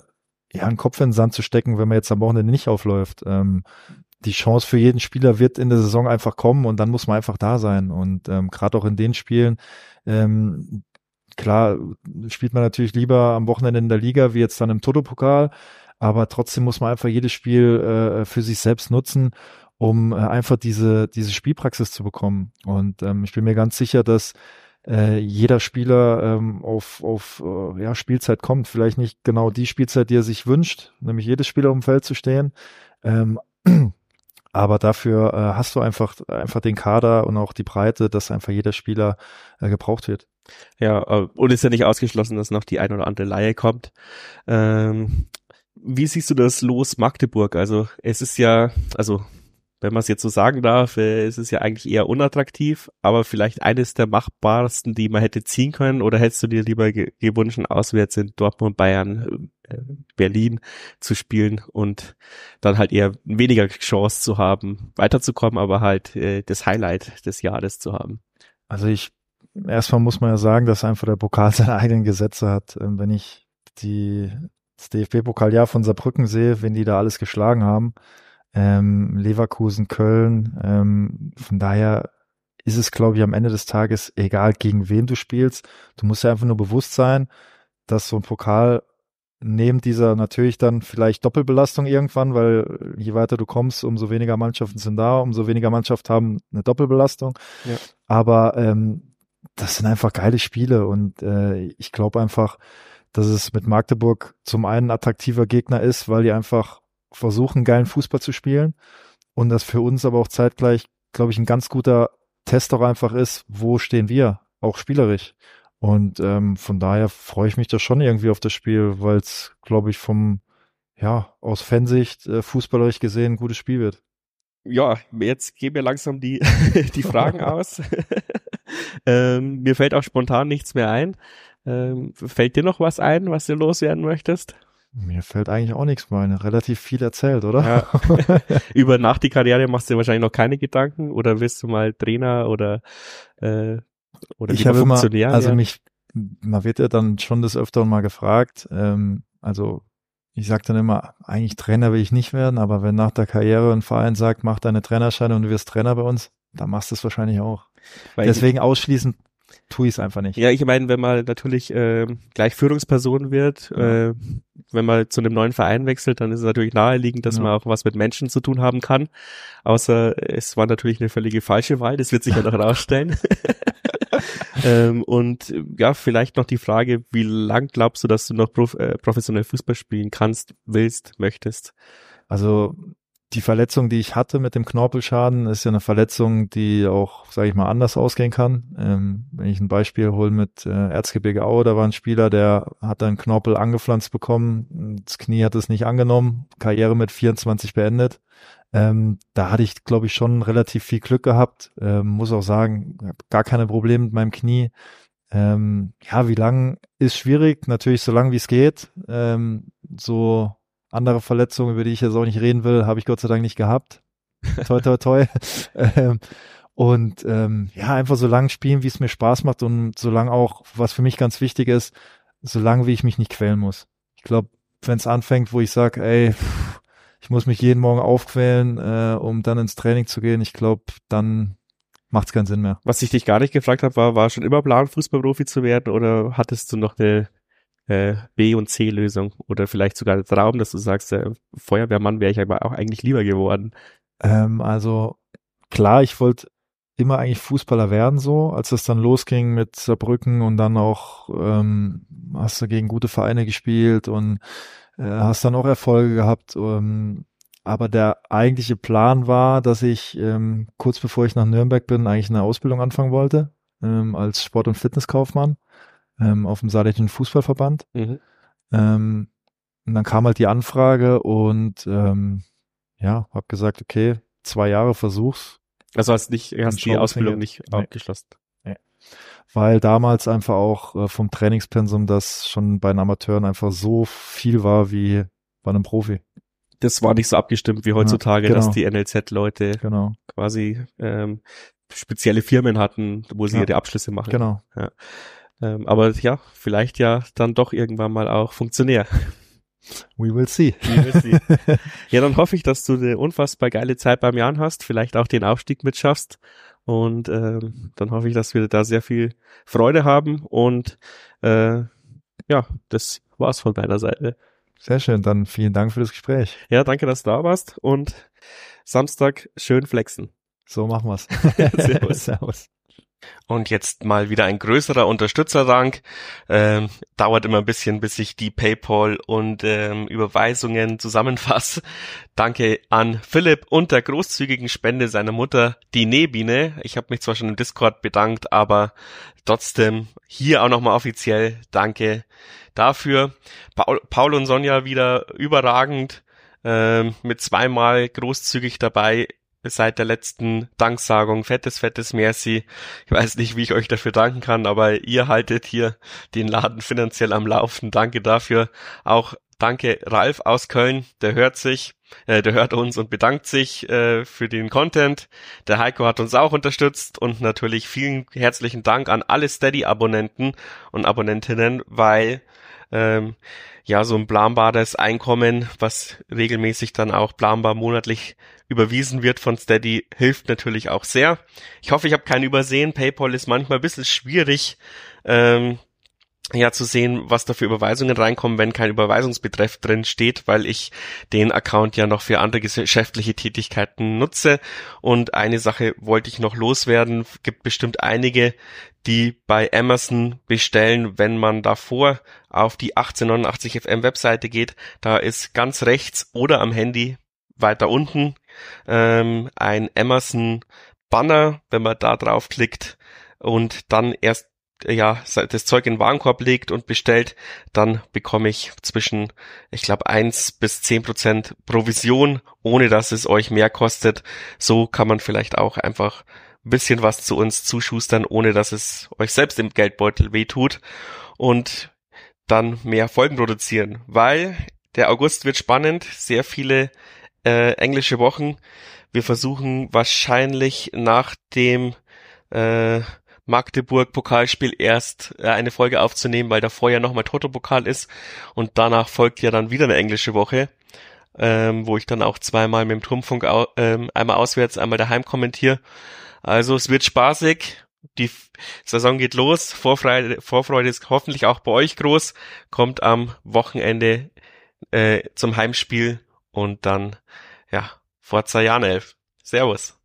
ja, einen Kopf in den Sand zu stecken, wenn man jetzt am Wochenende nicht aufläuft. Ähm, die Chance für jeden Spieler wird in der Saison einfach kommen und dann muss man einfach da sein. Und ähm, gerade auch in den Spielen, ähm, klar, spielt man natürlich lieber am Wochenende in der Liga wie jetzt dann im Toto-Pokal, aber trotzdem muss man einfach jedes Spiel äh, für sich selbst nutzen, um äh, einfach diese, diese Spielpraxis zu bekommen. Und ähm, ich bin mir ganz sicher, dass äh, jeder Spieler ähm, auf, auf äh, ja, Spielzeit kommt. Vielleicht nicht genau die Spielzeit, die er sich wünscht, nämlich jedes Spieler um Feld zu stehen. Ähm, aber dafür äh, hast du einfach, einfach den Kader und auch die Breite, dass einfach jeder Spieler äh, gebraucht wird. Ja, äh, und ist ja nicht ausgeschlossen, dass noch die ein oder andere Laie kommt. Ähm, wie siehst du das Los Magdeburg? Also es ist ja, also wenn man es jetzt so sagen darf, äh, ist es ja eigentlich eher unattraktiv, aber vielleicht eines der machbarsten, die man hätte ziehen können, oder hättest du dir lieber ge gewünscht, auswärts in Dortmund, Bayern, äh, Berlin zu spielen und dann halt eher weniger Chance zu haben, weiterzukommen, aber halt äh, das Highlight des Jahres zu haben? Also ich, erstmal muss man ja sagen, dass einfach der Pokal [LAUGHS] seine eigenen Gesetze hat. Ähm, wenn ich die, das DFB-Pokaljahr von Saarbrücken sehe, wenn die da alles geschlagen haben, ähm, Leverkusen, Köln. Ähm, von daher ist es, glaube ich, am Ende des Tages egal, gegen wen du spielst. Du musst ja einfach nur bewusst sein, dass so ein Pokal neben dieser natürlich dann vielleicht Doppelbelastung irgendwann, weil je weiter du kommst, umso weniger Mannschaften sind da, umso weniger Mannschaften haben eine Doppelbelastung. Ja. Aber ähm, das sind einfach geile Spiele und äh, ich glaube einfach, dass es mit Magdeburg zum einen attraktiver Gegner ist, weil die einfach versuchen, geilen Fußball zu spielen und das für uns aber auch zeitgleich, glaube ich, ein ganz guter Test auch einfach ist, wo stehen wir, auch spielerisch. Und ähm, von daher freue ich mich da schon irgendwie auf das Spiel, weil es, glaube ich, vom, ja, aus Fansicht, äh, fußballerisch gesehen, ein gutes Spiel wird. Ja, jetzt gehen wir langsam die, [LAUGHS] die Fragen aus. [LAUGHS] ähm, mir fällt auch spontan nichts mehr ein. Ähm, fällt dir noch was ein, was du loswerden möchtest? Mir fällt eigentlich auch nichts mehr ein. Relativ viel erzählt, oder? Ja. [LAUGHS] Über nach die Karriere machst du dir wahrscheinlich noch keine Gedanken oder willst du mal Trainer oder äh, oder ich habe immer, also mich, man wird ja dann schon des Öfteren mal gefragt, ähm, also ich sage dann immer, eigentlich Trainer will ich nicht werden, aber wenn nach der Karriere ein Verein sagt, mach deine Trainerscheine und du wirst Trainer bei uns, dann machst du es wahrscheinlich auch. Weil Deswegen ich, ausschließen tue ich es einfach nicht. Ja, ich meine, wenn man natürlich äh, gleich Führungsperson wird, äh, wenn man zu einem neuen Verein wechselt, dann ist es natürlich naheliegend, dass ja. man auch was mit Menschen zu tun haben kann. Außer es war natürlich eine völlige falsche Wahl, das wird sich ja noch [LAUGHS] rausstellen. [LAUGHS] ähm, und ja, vielleicht noch die Frage, wie lang glaubst du, dass du noch prof äh, professionell Fußball spielen kannst, willst, möchtest? Also die Verletzung, die ich hatte mit dem Knorpelschaden, ist ja eine Verletzung, die auch, sage ich mal, anders ausgehen kann. Ähm, wenn ich ein Beispiel hole mit äh, Erzgebirge Aue, da war ein Spieler, der hat einen Knorpel angepflanzt bekommen, das Knie hat es nicht angenommen, Karriere mit 24 beendet. Ähm, da hatte ich, glaube ich, schon relativ viel Glück gehabt. Ähm, muss auch sagen, gar keine Probleme mit meinem Knie. Ähm, ja, wie lang ist schwierig, natürlich so lang wie es geht. Ähm, so andere Verletzungen, über die ich jetzt auch nicht reden will, habe ich Gott sei Dank nicht gehabt. toi, toi, toi. [LAUGHS] ähm, und ähm, ja, einfach so lang spielen, wie es mir Spaß macht und so lang auch, was für mich ganz wichtig ist, so lang wie ich mich nicht quälen muss. Ich glaube, wenn es anfängt, wo ich sage, ey, pff, ich muss mich jeden Morgen aufquälen, äh, um dann ins Training zu gehen. Ich glaube, dann macht es keinen Sinn mehr. Was ich dich gar nicht gefragt habe, war, war schon immer Plan, Fußballprofi zu werden oder hattest du noch eine äh, B- und C-Lösung oder vielleicht sogar Traum, dass du sagst, äh, Feuerwehrmann wäre ich aber auch eigentlich lieber geworden? Ähm, also klar, ich wollte immer eigentlich Fußballer werden so, als es dann losging mit Saarbrücken und dann auch ähm, hast du gegen gute Vereine gespielt und äh, hast dann auch Erfolge gehabt. Ähm, aber der eigentliche Plan war, dass ich ähm, kurz bevor ich nach Nürnberg bin, eigentlich eine Ausbildung anfangen wollte ähm, als Sport- und Fitnesskaufmann ähm, auf dem Saarländischen Fußballverband. Mhm. Ähm, und dann kam halt die Anfrage und ähm, ja, habe gesagt, okay, zwei Jahre versuch's. Also hast nicht, hast die Ausbildung nicht nee. abgeschlossen weil damals einfach auch äh, vom Trainingspensum das schon bei den Amateuren einfach so viel war wie bei einem Profi. Das war nicht so abgestimmt wie heutzutage, ja, genau. dass die NLZ-Leute genau. quasi ähm, spezielle Firmen hatten, wo sie ja. ihre Abschlüsse machen. Genau. Ja. Ähm, aber ja, vielleicht ja dann doch irgendwann mal auch Funktionär. We will see. We will see. [LAUGHS] ja, dann hoffe ich, dass du eine unfassbar geile Zeit beim Jan hast, vielleicht auch den Aufstieg mitschaffst und äh, dann hoffe ich, dass wir da sehr viel Freude haben. Und äh, ja, das war's von meiner Seite. Sehr schön, dann vielen Dank für das Gespräch. Ja, danke, dass du da warst und Samstag schön flexen. So machen wir's. [LAUGHS] Servus. [LAUGHS] Servus. Und jetzt mal wieder ein größerer Unterstützerdank. Ähm, dauert immer ein bisschen, bis ich die PayPal und ähm, Überweisungen zusammenfasse. Danke an Philipp und der großzügigen Spende seiner Mutter, die Nebine. Ich habe mich zwar schon im Discord bedankt, aber trotzdem hier auch nochmal offiziell Danke dafür. Paul, Paul und Sonja wieder überragend. Ähm, mit zweimal großzügig dabei seit der letzten Danksagung. Fettes, fettes Merci. Ich weiß nicht, wie ich euch dafür danken kann, aber ihr haltet hier den Laden finanziell am Laufen. Danke dafür. Auch danke Ralf aus Köln, der hört sich, äh, der hört uns und bedankt sich äh, für den Content. Der Heiko hat uns auch unterstützt und natürlich vielen herzlichen Dank an alle Steady-Abonnenten und Abonnentinnen, weil ähm, ja so ein planbares Einkommen, was regelmäßig dann auch planbar monatlich überwiesen wird von Steady, hilft natürlich auch sehr. Ich hoffe, ich habe keinen übersehen. PayPal ist manchmal ein bisschen schwierig. Ähm, ja zu sehen, was da für Überweisungen reinkommen, wenn kein Überweisungsbetreff drin steht, weil ich den Account ja noch für andere geschäftliche Tätigkeiten nutze. Und eine Sache wollte ich noch loswerden. Gibt bestimmt einige, die bei Amazon bestellen, wenn man davor auf die 1889 FM Webseite geht. Da ist ganz rechts oder am Handy weiter unten ähm, ein Amazon Banner, wenn man da draufklickt und dann erst ja, das Zeug in den Warenkorb legt und bestellt, dann bekomme ich zwischen, ich glaube, eins bis zehn Prozent Provision, ohne dass es euch mehr kostet. So kann man vielleicht auch einfach ein bisschen was zu uns zuschustern, ohne dass es euch selbst im Geldbeutel wehtut und dann mehr Folgen produzieren, weil der August wird spannend, sehr viele äh, englische Wochen. Wir versuchen wahrscheinlich nach dem äh, Magdeburg-Pokalspiel erst äh, eine Folge aufzunehmen, weil davor ja nochmal Toto-Pokal ist und danach folgt ja dann wieder eine englische Woche, ähm, wo ich dann auch zweimal mit dem Turmfunk au ähm, einmal auswärts, einmal daheim kommentiere. Also es wird spaßig. Die Saison geht los. Vorfreude, Vorfreude ist hoffentlich auch bei euch groß. Kommt am Wochenende äh, zum Heimspiel und dann, ja, Forza Janelf. Servus.